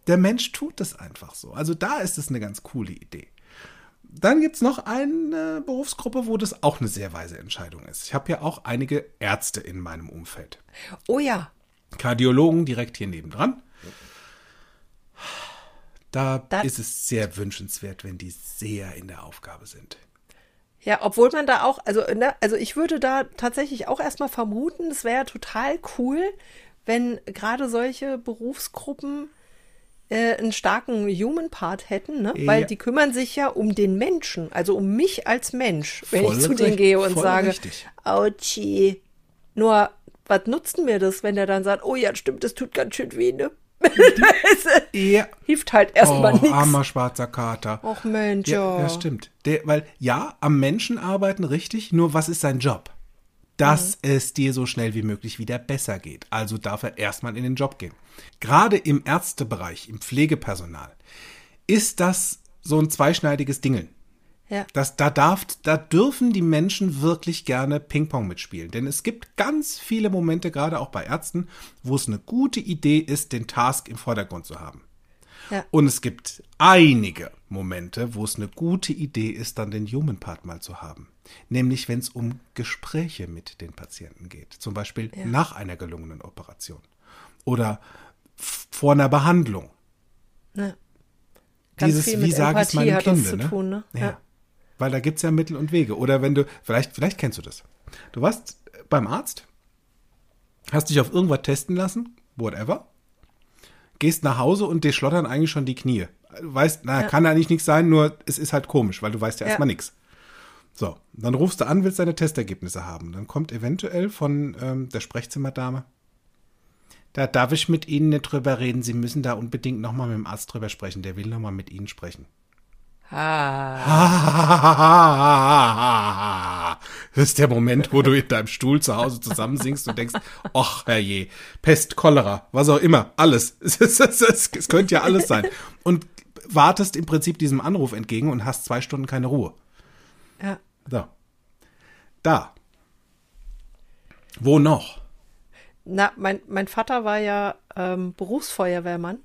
Ja. Der Mensch tut es einfach so. Also da ist es eine ganz coole Idee. Dann gibt's noch eine Berufsgruppe, wo das auch eine sehr weise Entscheidung ist. Ich habe ja auch einige Ärzte in meinem Umfeld. Oh ja, Kardiologen direkt hier nebendran. Da Da- ist es sehr wünschenswert, wenn die sehr in der Aufgabe sind. Ja, obwohl man da auch, also, ne, also ich würde da tatsächlich auch erstmal vermuten, es wäre total cool, wenn gerade solche Berufsgruppen äh, einen starken Human Part hätten, ne? Ja. weil die kümmern sich ja um den Menschen, also um mich als Mensch, wenn Voll ich zu denen gehe und sage, richtig. Autschi. Nur, was nutzt mir das, wenn der dann sagt, oh ja, stimmt, das tut ganz schön weh, ne? Ja. Hilft halt erstmal Oh, nichts. armer schwarzer Kater. Och Mensch, Ja, ja. ja, stimmt. Der, weil ja, am Menschen arbeiten richtig, nur was ist sein Job? Dass es dir so schnell wie möglich wieder besser geht. Also darf er erstmal in den Job gehen. Gerade im Ärztebereich, im Pflegepersonal, ist das so ein zweischneidiges Dingeln. Ja. Das, da, darf, da dürfen die Menschen wirklich gerne Ping-Pong mitspielen. Denn es gibt ganz viele Momente, gerade auch bei Ärzten, wo es eine gute Idee ist, den Task im Vordergrund zu haben. Ja. Und es gibt einige Momente, wo es eine gute Idee ist, dann den Human Part mal zu haben. Nämlich, wenn es um Gespräche mit den Patienten geht. Zum Beispiel nach einer gelungenen Operation. Oder vor einer Behandlung. Ne. Ganz Dieses, viel wie mit sage ich es meinem Kinde? zu tun, ne? Ja. Ja. Weil da gibt's ja Mittel und Wege. Oder wenn du, vielleicht, vielleicht kennst du das. Du warst beim Arzt, hast dich auf irgendwas testen lassen, whatever, gehst nach Hause und dir schlottern eigentlich schon die Knie. Du weißt, na, kann eigentlich nichts sein, nur es ist halt komisch, weil du weißt ja Ja. erstmal nichts. So, dann rufst du an, willst deine Testergebnisse haben. Dann kommt eventuell von ähm, der Sprechzimmerdame. Da darf ich mit Ihnen nicht drüber reden. Sie müssen da unbedingt nochmal mit dem Arzt drüber sprechen. Der will nochmal mit Ihnen sprechen. Ah, Das ist der Moment, wo du in deinem Stuhl zu Hause zusammensinkst und denkst, ach herrje, Pest, Cholera, was auch immer, alles. Es, es, es, es, könnte ja alles sein. Und wartest im Prinzip diesem Anruf entgegen und hast zwei Stunden keine Ruhe. ja. So. Da. Wo noch? Na, mein, mein Vater war ja ähm, Berufsfeuerwehrmann.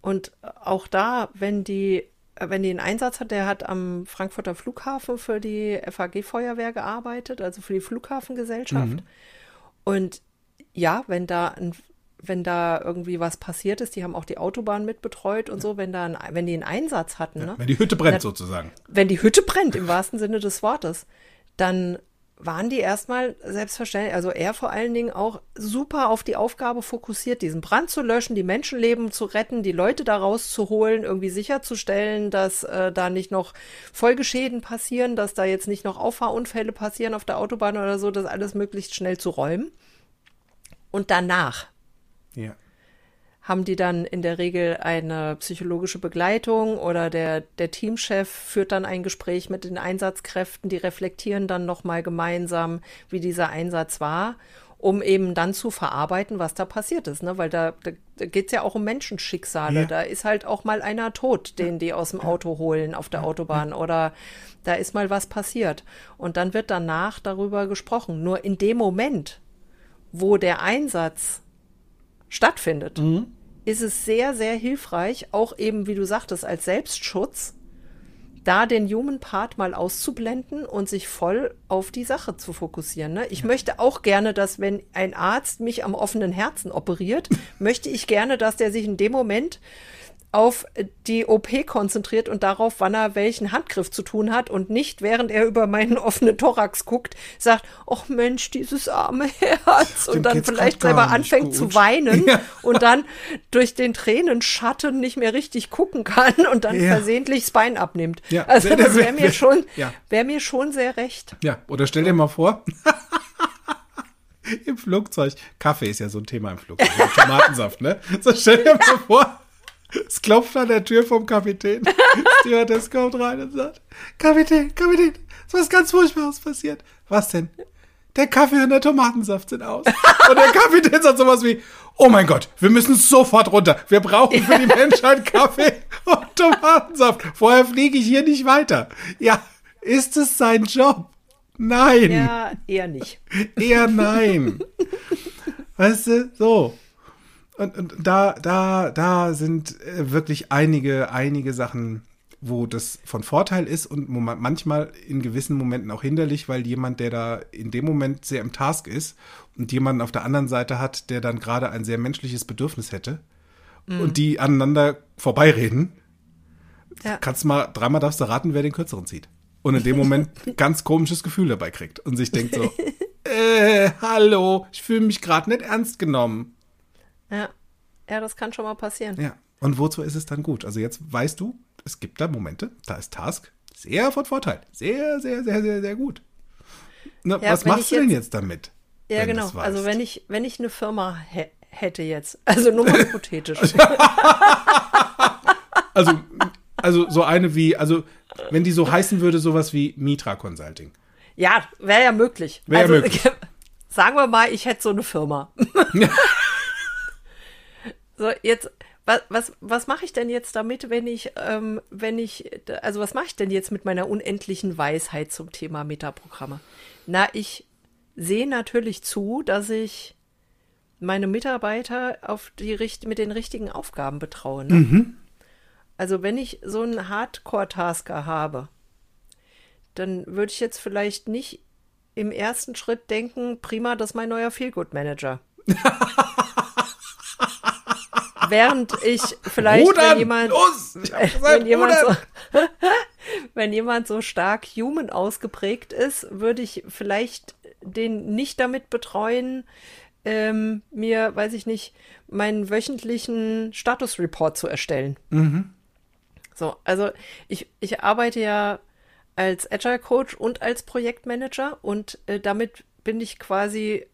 Und auch da, wenn die, äh, wenn die einen Einsatz hat, der hat am Frankfurter Flughafen für die FAG-Feuerwehr gearbeitet, also für die Flughafengesellschaft. Und ja, wenn da ein, wenn da irgendwie was passiert ist, die haben auch die Autobahn mitbetreut und so, wenn da ein, wenn die einen Einsatz hatten, ne? Wenn die Hütte brennt Na- sozusagen. wenn die Hütte brennt, im wahrsten Sinne des Wortes, dann waren die erstmal selbstverständlich, also er vor allen Dingen auch super auf die Aufgabe fokussiert, diesen Brand zu löschen, die Menschenleben zu retten, die Leute da rauszuholen, irgendwie sicherzustellen, dass äh, da nicht noch Folgeschäden passieren, dass da jetzt nicht noch Auffahrunfälle passieren auf der Autobahn oder so, das alles möglichst schnell zu räumen. Und danach Ja. haben die dann in der Regel eine psychologische Begleitung oder der, der Teamchef führt dann ein Gespräch mit den Einsatzkräften, die reflektieren dann nochmal gemeinsam, wie dieser Einsatz war, um eben dann zu verarbeiten, was da passiert ist. Ne? Weil da, da, da geht es ja auch um Menschenschicksale. Ja. Da ist halt auch mal einer tot, den die aus dem Auto holen auf der Autobahn oder da ist mal was passiert. Und dann wird danach darüber gesprochen. Nur in dem Moment, wo der Einsatz stattfindet, ist es sehr, sehr hilfreich, auch eben, wie du sagtest, als Selbstschutz, da den Human Part mal auszublenden und sich voll auf die Sache zu fokussieren. Ne? Ich möchte auch gerne, dass wenn ein Arzt mich am offenen Herzen operiert, möchte ich gerne, dass der sich in dem Moment auf die OP konzentriert und darauf, wann er welchen Handgriff zu tun hat und nicht, während er über meinen offenen Thorax guckt, sagt, ach Mensch, dieses arme Herz Dem und dann vielleicht selber anfängt gut. zu weinen Ja. und dann durch den Tränenschatten nicht mehr richtig gucken kann und dann Ja. versehentlich das Bein abnimmt. Ja. Also das wäre mir schon, wäre mir schon sehr recht. Ja, oder stell dir mal vor, im Flugzeug, Kaffee ist ja so ein Thema im Flugzeug, Tomatensaft, ne? So stell dir mal vor, es klopft an der Tür vom Kapitän. Stewardess kommt rein und sagt, Kapitän, Kapitän, ist was ganz Furchtbares passiert. Was denn? Der Kaffee und der Tomatensaft sind aus. Und der Kapitän sagt sowas wie, oh mein Gott, wir müssen sofort runter. Wir brauchen für die Menschheit Kaffee und Tomatensaft. Vorher fliege ich hier nicht weiter. Ja, ist es sein Job? Nein. Ja, eher nicht. Eher nein. weißt du, so. Und, und da, da, da sind äh, wirklich einige, einige Sachen, wo das von Vorteil ist und manchmal in gewissen Momenten auch hinderlich, weil jemand, der da in dem Moment sehr im Task ist und jemanden auf der anderen Seite hat, der dann gerade ein sehr menschliches Bedürfnis hätte und die aneinander vorbeireden, Ja. kannst mal, dreimal darfst du raten, wer den kürzeren zieht. und in dem Moment ganz komisches Gefühl dabei kriegt und sich denkt so, äh, hallo, ich fühle mich gerade nicht ernst genommen. Ja. Ja, das kann schon mal passieren. Ja. Und wozu ist es dann gut? Also jetzt weißt du, es gibt da Momente, da ist Task sehr von Vorteil. Sehr, sehr, sehr, sehr, sehr gut. Na, Ja, was machst du denn jetzt- damit? Ja, genau. Also wenn ich, wenn ich eine Firma hä- hätte jetzt, also nur mal hypothetisch. Also, also so eine wie, also wenn die so heißen würde, sowas wie Mitra Consulting. Ja, wäre ja möglich. Wär ja also, möglich. Sagen wir mal, ich hätte so eine Firma. So, jetzt, was, was, was mache ich denn jetzt damit, wenn ich, ähm, wenn ich, also was mache ich denn jetzt mit meiner unendlichen Weisheit zum Thema Metaprogramme? Na, ich sehe natürlich zu, dass ich meine Mitarbeiter auf die, richt- mit den richtigen Aufgaben betraue. Ne? Also wenn ich so einen Hardcore-Tasker habe, dann würde ich jetzt vielleicht nicht im ersten Schritt denken, prima, das ist mein neuer Feelgood-Manager. Während ich vielleicht, Rudern! wenn jemand, Los! Ich hab gesagt, wenn jemand, so, wenn jemand so stark human ausgeprägt ist, würde ich vielleicht den nicht damit betreuen, ähm, mir, weiß ich nicht, meinen wöchentlichen Statusreport zu erstellen. So, also ich, ich arbeite ja als Agile Coach und als Projektmanager und äh, damit bin ich quasi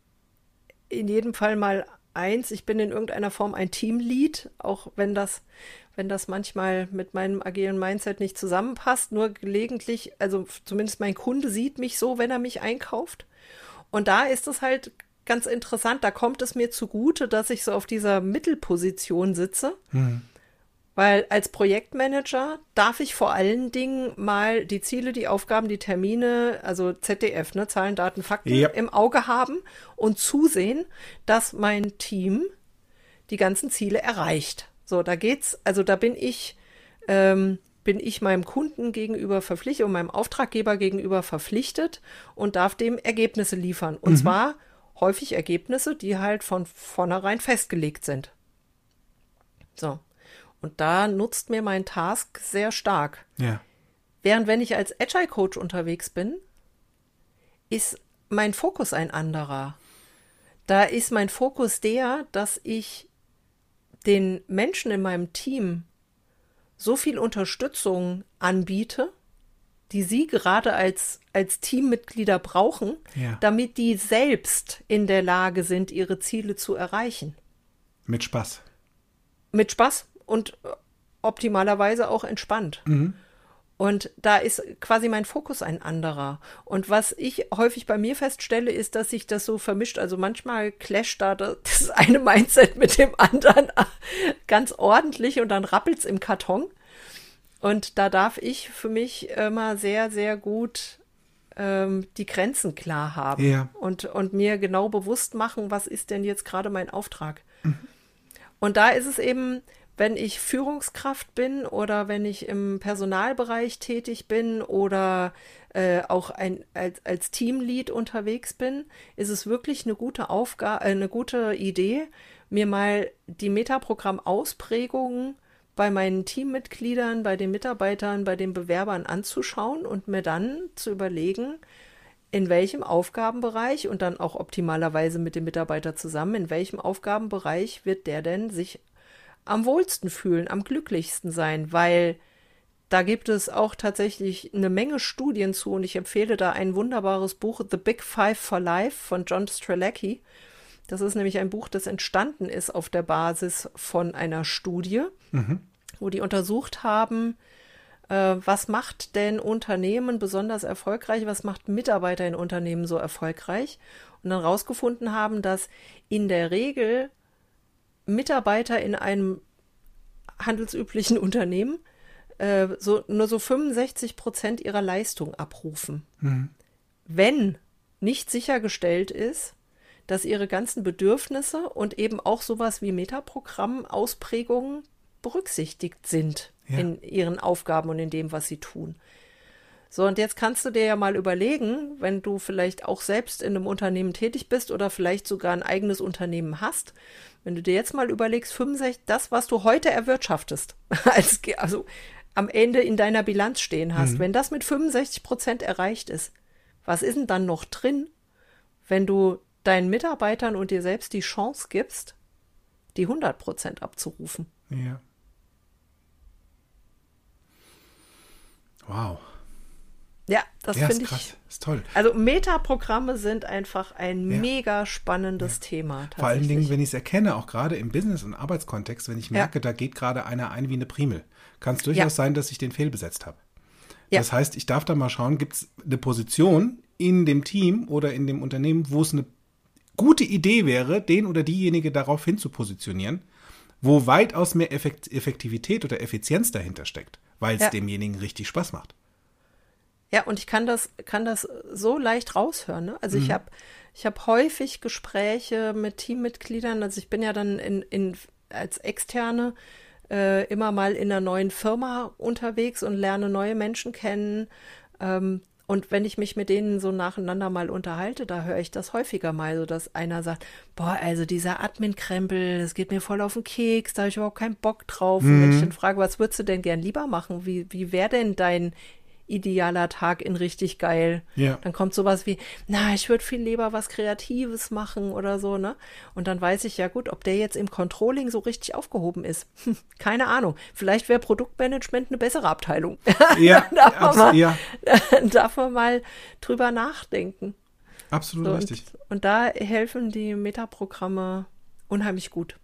in jedem Fall mal eins. Ich bin in irgendeiner Form ein Teamlead, auch wenn das, wenn das manchmal mit meinem agilen Mindset nicht zusammenpasst. Nur gelegentlich, also zumindest mein Kunde sieht mich so, wenn er mich einkauft. Und da ist es halt ganz interessant. Da kommt es mir zugute, dass ich so auf dieser Mittelposition sitze. Weil als Projektmanager darf ich vor allen Dingen mal die Ziele, die Aufgaben, die Termine, also ZDF, ne, Zahlen, Daten, Fakten Ja. im Auge haben und zusehen, dass mein Team die ganzen Ziele erreicht. So, da geht's, also da bin ich, ähm, bin ich meinem Kunden gegenüber verpflichtet und meinem Auftraggeber gegenüber verpflichtet und darf dem Ergebnisse liefern. Und zwar häufig Ergebnisse, die halt von vornherein festgelegt sind. So. Und da nutzt mir mein Task sehr stark. Ja. Während wenn ich als Agile Coach unterwegs bin, ist mein Fokus ein anderer. Da ist mein Fokus der, dass ich den Menschen in meinem Team so viel Unterstützung anbiete, die sie gerade als, als Teammitglieder brauchen, Ja. damit die selbst in der Lage sind, ihre Ziele zu erreichen. Mit Spaß. Mit Spaß und optimalerweise auch entspannt. Und da ist quasi mein Fokus ein anderer. Und was ich häufig bei mir feststelle, ist, dass sich das so vermischt. Also manchmal clasht da das eine Mindset mit dem anderen ganz ordentlich und dann rappelt's im Karton. Und da darf ich für mich immer sehr, sehr gut ähm, die Grenzen klar haben Ja. und, und mir genau bewusst machen, was ist denn jetzt gerade mein Auftrag. Und da ist es eben, wenn ich Führungskraft bin oder wenn ich im Personalbereich tätig bin oder äh, auch ein, als, als Teamlead unterwegs bin, ist es wirklich eine gute Aufgabe, äh, eine gute Idee, mir mal die Metaprogramm-Ausprägungen bei meinen Teammitgliedern, bei den Mitarbeitern, bei den Bewerbern anzuschauen und mir dann zu überlegen, in welchem Aufgabenbereich und dann auch optimalerweise mit dem Mitarbeiter zusammen, in welchem Aufgabenbereich wird der denn sich am wohlsten fühlen, am glücklichsten sein, weil da gibt es auch tatsächlich eine Menge Studien zu und ich empfehle da ein wunderbares Buch, The Big Five for Life von John Strelacki. Das ist nämlich ein Buch, das entstanden ist auf der Basis von einer Studie, wo die untersucht haben, äh, was macht denn Unternehmen besonders erfolgreich, was macht Mitarbeiter in Unternehmen so erfolgreich und dann rausgefunden haben, dass in der Regel Mitarbeiter in einem handelsüblichen Unternehmen äh, so, nur so 65 Prozent ihrer Leistung abrufen. Wenn nicht sichergestellt ist, dass ihre ganzen Bedürfnisse und eben auch sowas wie Metaprogramm-Ausprägungen berücksichtigt sind Ja. in ihren Aufgaben und in dem, was sie tun. So, und jetzt kannst du dir ja mal überlegen, wenn du vielleicht auch selbst in einem Unternehmen tätig bist oder vielleicht sogar ein eigenes Unternehmen hast, wenn du dir jetzt mal überlegst, 65, das, was du heute erwirtschaftest, als, also am Ende in deiner Bilanz stehen hast, wenn das mit 65 Prozent erreicht ist, was ist denn dann noch drin, wenn du deinen Mitarbeitern und dir selbst die Chance gibst, die 100 Prozent abzurufen? Ja. Wow. Ja, das ja, finde krass. ich. Ist toll. Also Metaprogramme sind einfach ein Ja. mega spannendes Thema. Vor allen Dingen, wenn ich es erkenne, auch gerade im Business- und Arbeitskontext, wenn ich Ja. merke, da geht gerade einer ein wie eine Primel, kann es durchaus Ja. sein, dass ich den fehlbesetzt habe. Ja. Das heißt, ich darf da mal schauen, gibt es eine Position in dem Team oder in dem Unternehmen, wo es eine gute Idee wäre, den oder diejenige darauf hin zu positionieren, wo weitaus mehr Effekt Effektivität oder Effizienz dahinter steckt, weil es Ja. demjenigen richtig Spaß macht. Ja, und ich kann das, kann das so leicht raushören. Ne? Also Mhm. ich habe ich hab häufig Gespräche mit Teammitgliedern. Also ich bin ja dann in, in, als Externe äh, immer mal in einer neuen Firma unterwegs und lerne neue Menschen kennen. Ähm, und wenn ich mich mit denen so nacheinander mal unterhalte, da höre ich das häufiger mal, so dass einer sagt, boah, also dieser Admin-Krempel, das geht mir voll auf den Keks, da habe ich überhaupt keinen Bock drauf. Und wenn ich dann frage, was würdest du denn gern lieber machen? Wie, wie wäre denn dein idealer Tag in richtig geil? Ja. Dann kommt sowas wie, na, ich würde viel lieber was Kreatives machen oder so, ne? Und dann weiß ich ja gut, ob der jetzt im Controlling so richtig aufgehoben ist. Hm, keine Ahnung. Vielleicht wäre Produktmanagement eine bessere Abteilung. Ja, darf, man mal, ja darf man mal drüber nachdenken. absolut So, richtig. und, und da helfen die Metaprogramme unheimlich gut.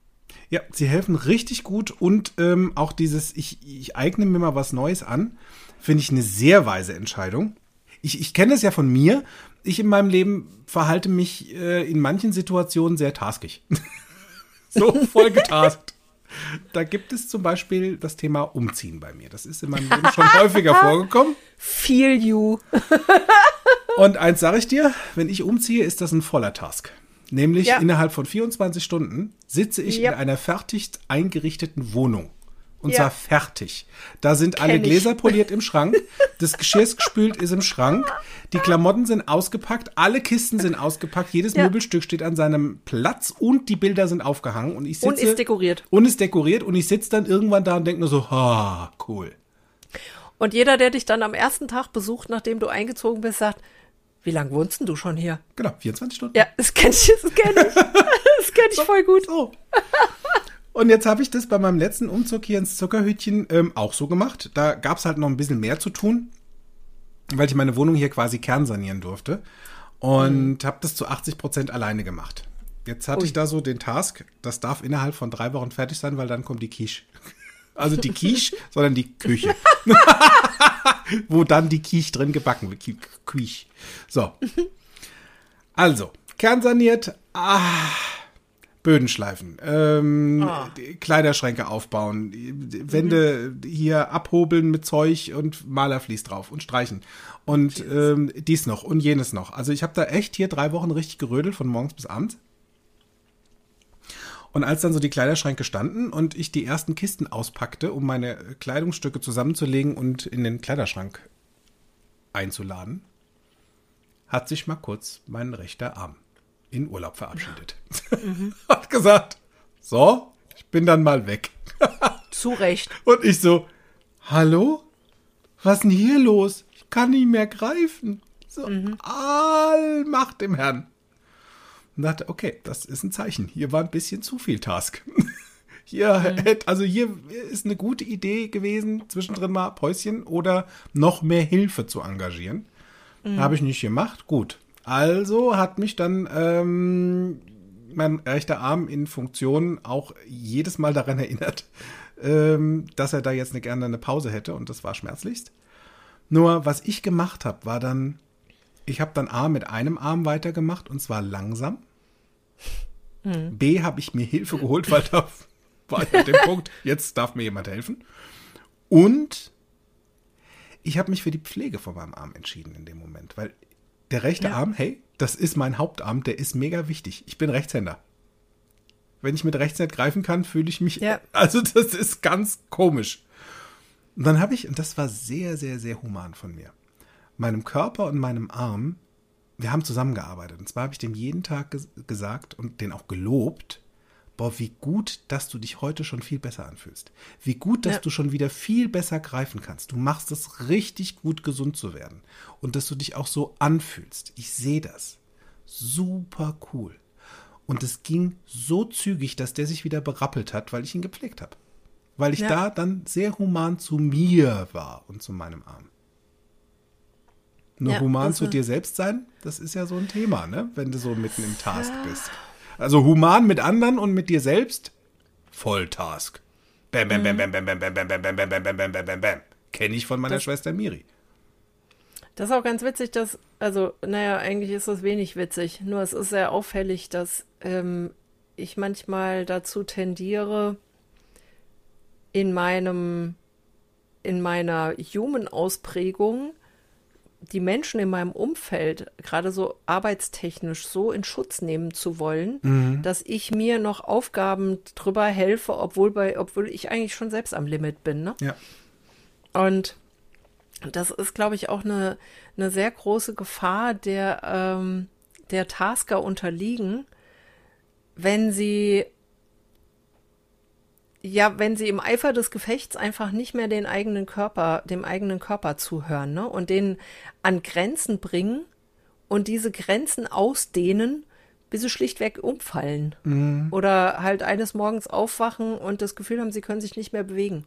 Ja, sie helfen richtig gut und ähm, auch dieses, ich, ich eigne mir mal was Neues an, finde ich eine sehr weise Entscheidung. Ich, ich kenne es ja von mir. Ich in meinem Leben verhalte mich äh, in manchen Situationen sehr taskig. so voll getaskt. Da gibt es zum Beispiel das Thema Umziehen bei mir. Das ist in meinem Leben schon häufiger vorgekommen. Feel you. Und eins sage ich dir, wenn ich umziehe, ist das ein voller Task. Nämlich Ja. innerhalb von 24 Stunden sitze ich Ja. in einer fertig eingerichteten Wohnung. Und Ja. zwar fertig. Da sind alle Kenn ich. Gläser poliert im Schrank, das Geschirr ist gespült ist im Schrank, die Klamotten sind ausgepackt, alle Kisten sind ausgepackt, jedes Ja. Möbelstück steht an seinem Platz und die Bilder sind aufgehangen. Und ich sitze, Und ist dekoriert. Und ist dekoriert und ich sitze dann irgendwann da und denke nur so, ah, cool. Und jeder, der dich dann am ersten Tag besucht, nachdem du eingezogen bist, sagt, wie lange wohnst denn du schon hier? Genau, 24 Stunden. Ja, das kenne ich, das kenne ich. Das kenne ich voll gut. So. Und jetzt habe ich das bei meinem letzten Umzug hier ins Zuckerhütchen ähm, auch so gemacht. Da gab es halt noch ein bisschen mehr zu tun, weil ich meine Wohnung hier quasi kernsanieren durfte. Und habe das zu 80 Prozent alleine gemacht. Jetzt hatte Ui. ich da so den Task, das darf innerhalb von drei Wochen fertig sein, weil dann kommt die Quiche. Also die Quiche, sondern die Küche. Wo dann die Quiche drin gebacken wird. Qui- Quiche. So. Also, kernsaniert. Ah, Böden schleifen, ähm, Ah. Kleiderschränke aufbauen, Wände hier abhobeln mit Zeug und Malerflies drauf und streichen und ähm, dies noch und jenes noch. Also ich habe da echt hier drei Wochen richtig gerödelt von morgens bis abends. Und als dann so die Kleiderschränke standen und ich die ersten Kisten auspackte, um meine Kleidungsstücke zusammenzulegen und in den Kleiderschrank einzuladen, hat sich mal kurz mein rechter Arm in Urlaub verabschiedet. Hat gesagt, so, ich bin dann mal weg. Zu Recht. Und ich so, hallo? Was ist denn hier los? Ich kann nicht mehr greifen. So, Allmacht dem Herrn. Und dachte, okay, das ist ein Zeichen. Hier war ein bisschen zu viel Task. Hier, hätte, also hier ist eine gute Idee gewesen, zwischendrin mal Päuschen oder noch mehr Hilfe zu engagieren. Habe ich nicht gemacht. Gut. Also hat mich dann ähm, mein rechter Arm in Funktion auch jedes Mal daran erinnert, ähm, dass er da jetzt eine, gerne eine Pause hätte und das war schmerzlichst. Nur was ich gemacht habe, war dann, ich habe dann A mit einem Arm weitergemacht und zwar langsam. B habe ich mir Hilfe geholt, weil da war ich an dem Punkt, jetzt darf mir jemand helfen. Und ich habe mich für die Pflege von meinem Arm entschieden in dem Moment, weil der rechte Ja. Arm, hey, das ist mein Hauptarm, der ist mega wichtig. Ich bin Rechtshänder. Wenn ich mit rechts nicht greifen kann, fühle ich mich, Ja. also das ist ganz komisch. Und dann habe ich, und das war sehr, sehr, sehr human von mir, meinem Körper und meinem Arm, wir haben zusammengearbeitet. Und zwar habe ich dem jeden Tag ges gesagt und den auch gelobt, boah, wie gut, dass du dich heute schon viel besser anfühlst. Wie gut, dass Ja. du schon wieder viel besser greifen kannst. Du machst es richtig gut, gesund zu werden. Und dass du dich auch so anfühlst. Ich sehe das. Super cool. Und es ging so zügig, dass der sich wieder berappelt hat, weil ich ihn gepflegt habe. Weil ich Ja. da dann sehr human zu mir war und zu meinem Arm. Nur Ja, human zu dir selbst sein, das ist ja so ein Thema, ne? Wenn du so mitten im Task bist. Also human mit anderen und mit dir selbst, Volltask. Bam, bam, bam, bam, bam, bam, bam, bam, bam, bam, bam, bam, bam, bam, bam, bam, bam. Kenne ich von meiner Das- Schwester Miri. Das ist auch ganz witzig, dass, also, naja, eigentlich ist das wenig witzig. Nur es ist sehr auffällig, dass ähm, ich manchmal dazu tendiere, in meinem, in meiner Human-Ausprägung die Menschen in meinem Umfeld, gerade so arbeitstechnisch, so in Schutz nehmen zu wollen, dass ich mir noch Aufgaben drüber helfe, obwohl bei, obwohl ich eigentlich schon selbst am Limit bin, ne? Ja. Und das ist, glaube ich, auch eine, eine sehr große Gefahr, der, ähm, der Tasker unterliegen, wenn sie, ja, wenn sie im Eifer des Gefechts einfach nicht mehr den eigenen Körper, dem eigenen Körper zuhören, ne? Und den an Grenzen bringen und diese Grenzen ausdehnen, bis sie schlichtweg umfallen. Oder halt eines Morgens aufwachen und das Gefühl haben, sie können sich nicht mehr bewegen.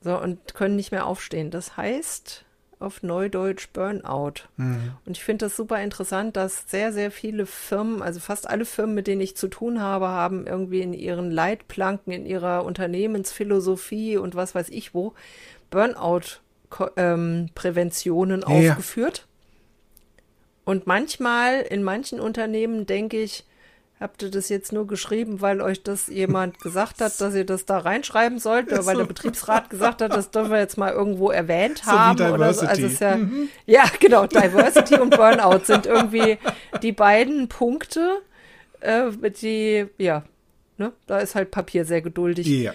So, und können nicht mehr aufstehen. Das heißt auf Neudeutsch Burnout. Und ich finde das super interessant, dass sehr, sehr viele Firmen, also fast alle Firmen, mit denen ich zu tun habe, haben irgendwie in ihren Leitplanken, in ihrer Unternehmensphilosophie und was weiß ich wo, Burnout-Präventionen Ja. aufgeführt. Und manchmal, in manchen Unternehmen denke ich, habt ihr das jetzt nur geschrieben, weil euch das jemand gesagt hat, dass ihr das da reinschreiben sollt, oder weil der. Betriebsrat gesagt hat, das dürfen wir jetzt mal irgendwo erwähnt So haben oder so. Also ist ja, ja, genau, Diversity und Burnout sind irgendwie die beiden Punkte, äh, die, ja, ne, da ist halt Papier sehr geduldig. Ja.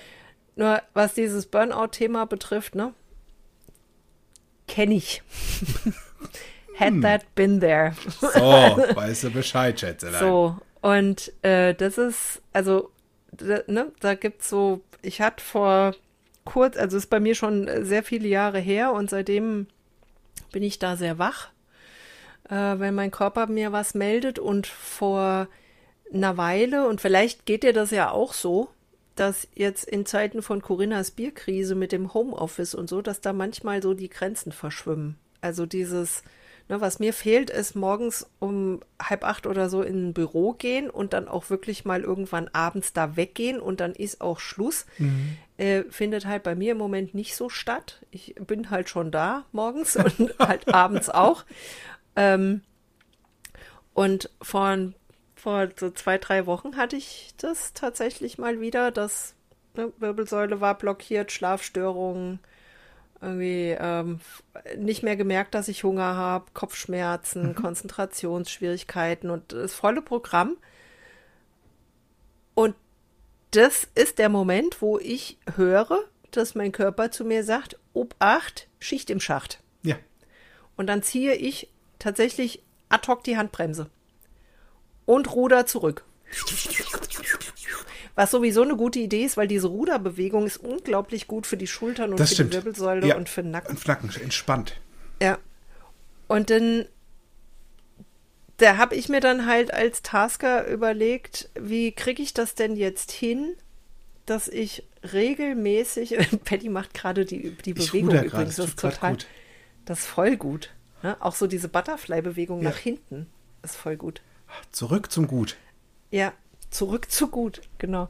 Nur was dieses Burnout-Thema betrifft, ne, kenne ich. Had that been there. So, weißt du Bescheid, Schätzelein. So, und äh, das ist, also, da, ne, da gibt's so, ich hatte vor kurz, also ist bei mir schon sehr viele Jahre her und seitdem bin ich da sehr wach, äh, wenn mein Körper mir was meldet und vor einer Weile, und vielleicht geht dir das ja auch so, dass jetzt in Zeiten von Corinnas Bierkrise mit dem Homeoffice und so, dass da manchmal so die Grenzen verschwimmen. Also dieses, ne, was mir fehlt, ist morgens um halb acht oder so in ein Büro gehen und dann auch wirklich mal irgendwann abends da weggehen und dann ist auch Schluss. Äh, findet halt bei mir im Moment nicht so statt. Ich bin halt schon da morgens und halt abends auch. Ähm, und vor, vor so zwei, drei Wochen hatte ich das tatsächlich mal wieder. Das ne, Wirbelsäule war blockiert, Schlafstörungen, irgendwie ähm, nicht mehr gemerkt, dass ich Hunger habe, Kopfschmerzen, Konzentrationsschwierigkeiten und das volle Programm. Und das ist der Moment, wo ich höre, dass mein Körper zu mir sagt, Obacht, Schicht im Schacht. Ja. Und dann ziehe ich tatsächlich ad hoc die Handbremse und ruder zurück. Was sowieso eine gute Idee ist, weil diese Ruderbewegung ist unglaublich gut für die Schultern und Das für stimmt. die Wirbelsäule Ja. und für den Nacken. Und Flacken, entspannt. Ja. Und dann, da habe ich mir dann halt als Tasker überlegt, wie kriege ich das denn jetzt hin, dass ich regelmäßig, Patty macht gerade die, die Ich Bewegung übrigens, das das ist total, gut. das ist voll gut. Ne? Auch so diese Butterfly-Bewegung Ja. nach hinten ist voll gut. Zurück zum Gut. Ja, zurück zu gut, genau.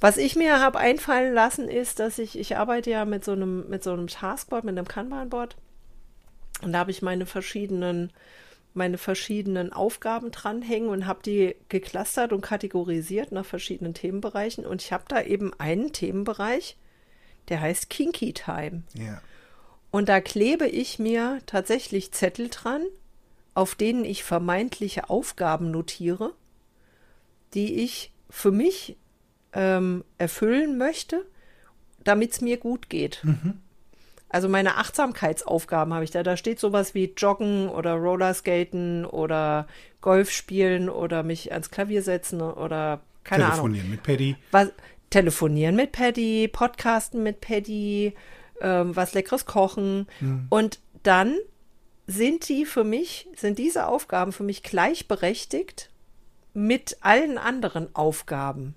Was ich mir habe einfallen lassen, ist, dass ich, ich arbeite ja mit so einem, mit so einem Taskboard, mit einem Kanban-Board. Und da habe ich meine verschiedenen, meine verschiedenen Aufgaben dranhängen und habe die geclustert und kategorisiert nach verschiedenen Themenbereichen. Und ich habe da eben einen Themenbereich, der heißt Kinky Time. Ja. Und da klebe ich mir tatsächlich Zettel dran, auf denen ich vermeintliche Aufgaben notiere, die ich für mich ähm, erfüllen möchte, damit es mir gut geht. Also meine Achtsamkeitsaufgaben habe ich da. Da steht sowas wie Joggen oder Rollerskaten oder Golf spielen oder mich ans Klavier setzen oder keine Telefonieren Ahnung. mit Paddy. Was, telefonieren mit Paddy, podcasten mit Paddy, ähm, was leckeres kochen. Und dann sind die für mich, sind diese Aufgaben für mich gleichberechtigt mit allen anderen Aufgaben.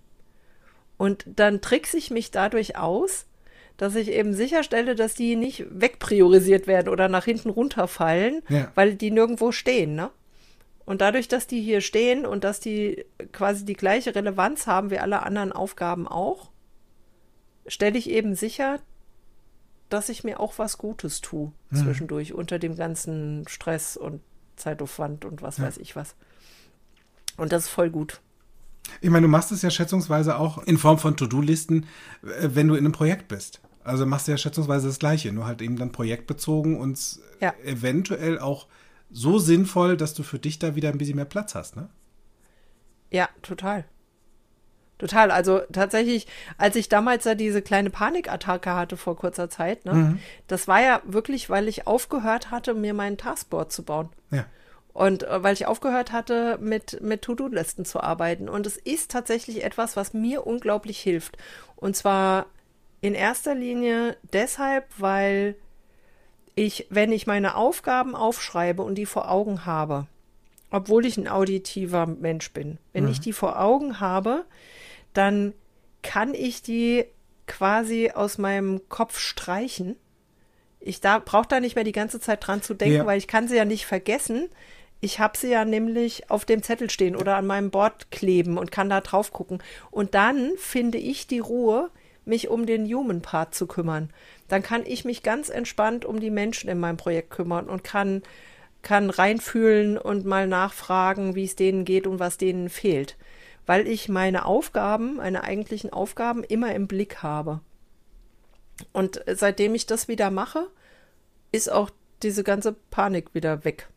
Und dann trickse ich mich dadurch aus, dass ich eben sicherstelle, dass die nicht wegpriorisiert werden oder nach hinten runterfallen, Ja. weil die nirgendwo stehen, ne? Und dadurch, dass die hier stehen und dass die quasi die gleiche Relevanz haben wie alle anderen Aufgaben auch, stelle ich eben sicher, dass ich mir auch was Gutes tue zwischendurch unter dem ganzen Stress und Zeitaufwand und was weiß ich was. Und das ist voll gut. Ich meine, du machst es ja schätzungsweise auch in Form von To-Do-Listen, äh, wenn du in einem Projekt bist. Also machst du ja schätzungsweise das Gleiche, nur halt eben dann projektbezogen und Ja. eventuell auch so sinnvoll, dass du für dich da wieder ein bisschen mehr Platz hast, ne? Ja, total. Total. Also tatsächlich, als ich damals ja diese kleine Panikattacke hatte vor kurzer Zeit, ne, das war ja wirklich, weil ich aufgehört hatte, mir meinen Taskboard zu bauen. Ja. Und äh, weil ich aufgehört hatte, mit, mit To-Do-Listen zu arbeiten. Und es ist tatsächlich etwas, was mir unglaublich hilft. Und zwar in erster Linie deshalb, weil ich, wenn ich meine Aufgaben aufschreibe und die vor Augen habe, obwohl ich ein auditiver Mensch bin, wenn ich die vor Augen habe, dann kann ich die quasi aus meinem Kopf streichen. Ich da brauche da nicht mehr die ganze Zeit dran zu denken, Ja. weil ich kann sie ja nicht vergessen. Ich habe sie ja nämlich auf dem Zettel stehen oder an meinem Board kleben und kann da drauf gucken. Und dann finde ich die Ruhe, mich um den Human Part zu kümmern. Dann kann ich mich ganz entspannt um die Menschen in meinem Projekt kümmern und kann, kann reinfühlen und mal nachfragen, wie es denen geht und was denen fehlt. Weil ich meine Aufgaben, meine eigentlichen Aufgaben immer im Blick habe. Und seitdem ich das wieder mache, ist auch diese ganze Panik wieder weg.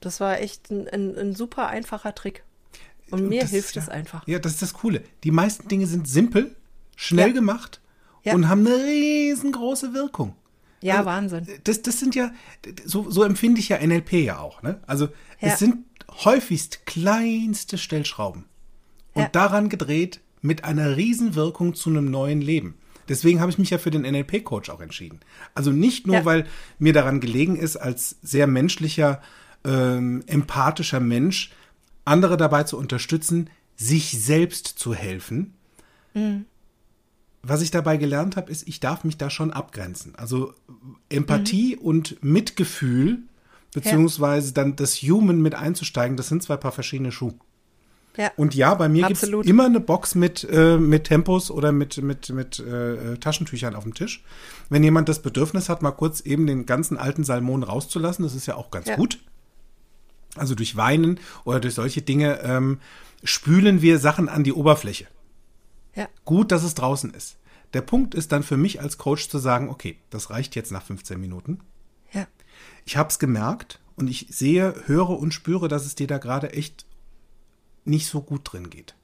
Das war echt ein, ein, ein super einfacher Trick. Und mir das hilft es ja, einfach. Ja, das ist das Coole. Die meisten Dinge sind simpel, schnell Ja. gemacht Ja. und haben eine riesengroße Wirkung. Ja, Also, Wahnsinn. Das, das sind ja, so, so empfinde ich ja NLP ja auch. Ne? Also es sind häufigst kleinste Stellschrauben und daran gedreht mit einer Riesenwirkung zu einem neuen Leben. Deswegen habe ich mich ja für den NLP-Coach auch entschieden. Also nicht nur, weil mir daran gelegen ist, als sehr menschlicher, ähm, empathischer Mensch, andere dabei zu unterstützen, sich selbst zu helfen. Was ich dabei gelernt habe, ist, ich darf mich da schon abgrenzen. Also Empathie und Mitgefühl, beziehungsweise dann das Human mit einzusteigen, das sind zwei paar verschiedene Schuhe. Ja. Und ja, bei mir gibt's Absolut. immer eine Box mit, äh, mit Tempos oder mit, mit, mit äh, Taschentüchern auf dem Tisch. Wenn jemand das Bedürfnis hat, mal kurz eben den ganzen alten Salmon rauszulassen, das ist ja auch ganz Ja. gut. Also durch Weinen oder durch solche Dinge ähm, spülen wir Sachen an die Oberfläche. ja. Gut, dass es draußen ist. Der Punkt ist dann für mich als Coach zu sagen, okay, das reicht jetzt nach 15 Minuten. Ja. Ich habe es gemerkt und ich sehe, höre und spüre, dass es dir da gerade echt nicht so gut drin geht.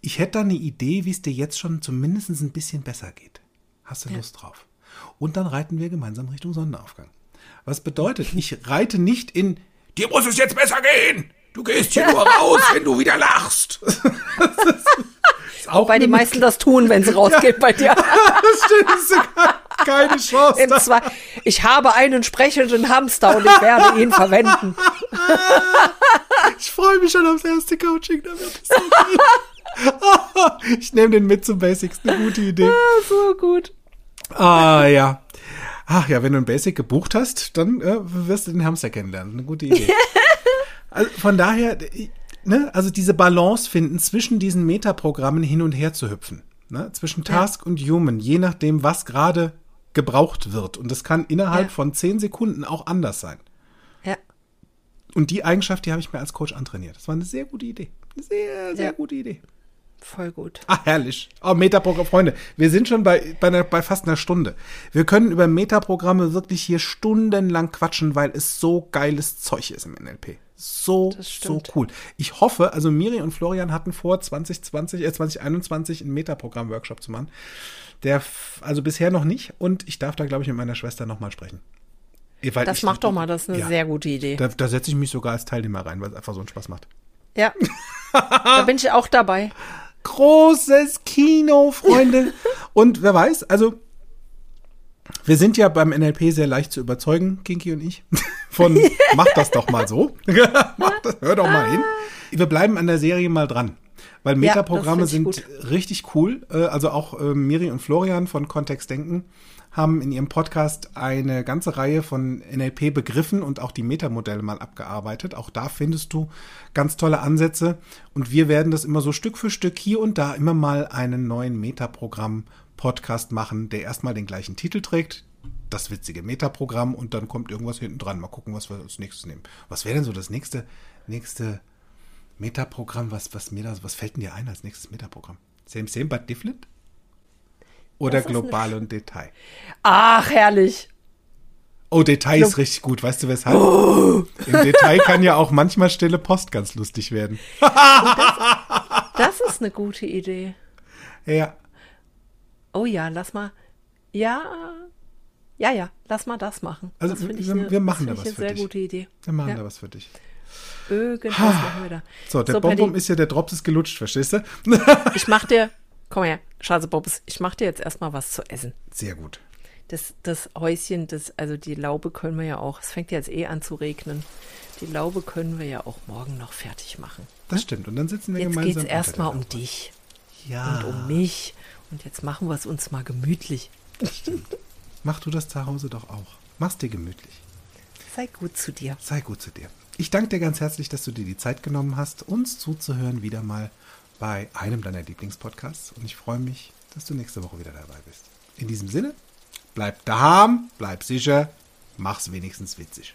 Ich hätte da eine Idee, wie es dir jetzt schon zumindest ein bisschen besser geht. Hast du Lust drauf? Und dann reiten wir gemeinsam Richtung Sonnenaufgang. Was bedeutet, ich reite nicht in, dir muss es jetzt besser gehen. Du gehst hier nur raus, wenn du wieder lachst. Das ist, ist auch Weil die meisten das tun, wenn sie rausgeht bei dir. das stimmt, das ist sogar keine Chance. Im Zwei ich habe einen sprechenden Hamster und ich werde ihn verwenden. Ich freue mich schon aufs erste Coaching damit. Ich nehme den mit zum Basics. Eine gute Idee. So gut. Ah, ja. Ach ja, wenn du ein Basic gebucht hast, dann äh, wirst du den Hamster kennenlernen. Eine gute Idee. also von daher, ne, also diese Balance finden zwischen diesen Metaprogrammen hin und her zu hüpfen. Ne, zwischen Task und Human, je nachdem, was gerade gebraucht wird. Und das kann innerhalb Ja. von zehn Sekunden auch anders sein. Ja. Und die Eigenschaft, die habe ich mir als Coach antrainiert. Das war eine sehr gute Idee. Eine sehr, sehr Ja. gute Idee. Voll gut. Ah, herrlich. Oh, Metaprogramm, Freunde. Wir sind schon bei, bei, einer, bei fast einer Stunde. Wir können über Metaprogramme wirklich hier stundenlang quatschen, weil es so geiles Zeug ist im NLP. So, so cool. Ich hoffe, also Miri und Florian hatten vor, 2020, äh, 2021 einen Metaprogramm-Workshop zu machen. Der, also bisher noch nicht. Und ich darf da, glaube ich, mit meiner Schwester nochmal sprechen. Weil Das ich- macht doch mal, das ist eine ja. sehr gute Idee. Da, da setze ich mich sogar als Teilnehmer rein, weil es einfach so einen Spaß macht. Ja. da bin ich auch dabei. Großes Kino, Freunde. Und wer weiß, also wir sind ja beim NLP sehr leicht zu überzeugen, Kinky und ich. Von mach das doch mal so. mach das, hör doch mal hin. Wir bleiben an der Serie mal dran. Weil Ja, Metaprogramme find sind ich richtig cool. Äh, Also auch äh, Miri und Florian von Kontext Denken haben in ihrem Podcast eine ganze Reihe von NLP-Begriffen und auch die Metamodelle mal abgearbeitet. Auch da findest du ganz tolle Ansätze. Und wir werden das immer so Stück für Stück hier und da immer mal einen neuen Metaprogramm-Podcast machen, der erstmal den gleichen Titel trägt. Das witzige Metaprogramm und dann kommt irgendwas hinten dran. Mal gucken, was wir als nächstes nehmen. Was wäre denn so das nächste, nächste Metaprogramm? Was, was mir da, was fällt denn dir ein als nächstes Metaprogramm? Same, same, but different? Oder Das ist global und Detail? Ach, herrlich. Oh, Detail ist richtig gut. Weißt du weshalb? Im Detail kann ja auch manchmal stille Post ganz lustig werden. Das ist eine gute Idee. Ja, Oh ja, lass mal. Ja, ja, ja, lass mal das machen. Also das wir- eine- wir machen das da was für eine sehr dich. gute Idee. wir machen Ja. da was für dich. Irgendwas machen wir da. So, der So, Bonbon ist ja, der Drops ist gelutscht, verstehst du? Ich mach dir, komm her, Schase Bobs, ich mach dir jetzt erstmal was zu essen. Sehr gut. Das, das Häuschen, das, also die Laube können wir ja auch, es fängt ja jetzt eh an zu regnen. Die Laube können wir ja auch morgen noch fertig machen. Das stimmt. Und dann sitzen wir Jetzt gemeinsam. geht's unter erstmal der um dich Ja. und um mich. Und jetzt machen wir es uns mal gemütlich. Mach du das zu Hause doch auch. Mach's dir gemütlich. Sei gut zu dir. Sei gut zu dir. Ich danke dir ganz herzlich, dass du dir die Zeit genommen hast, uns zuzuhören, wieder mal bei einem deiner Lieblingspodcasts. Und ich freue mich, dass du nächste Woche wieder dabei bist. In diesem Sinne, bleib daheim, bleib sicher, mach's wenigstens witzig.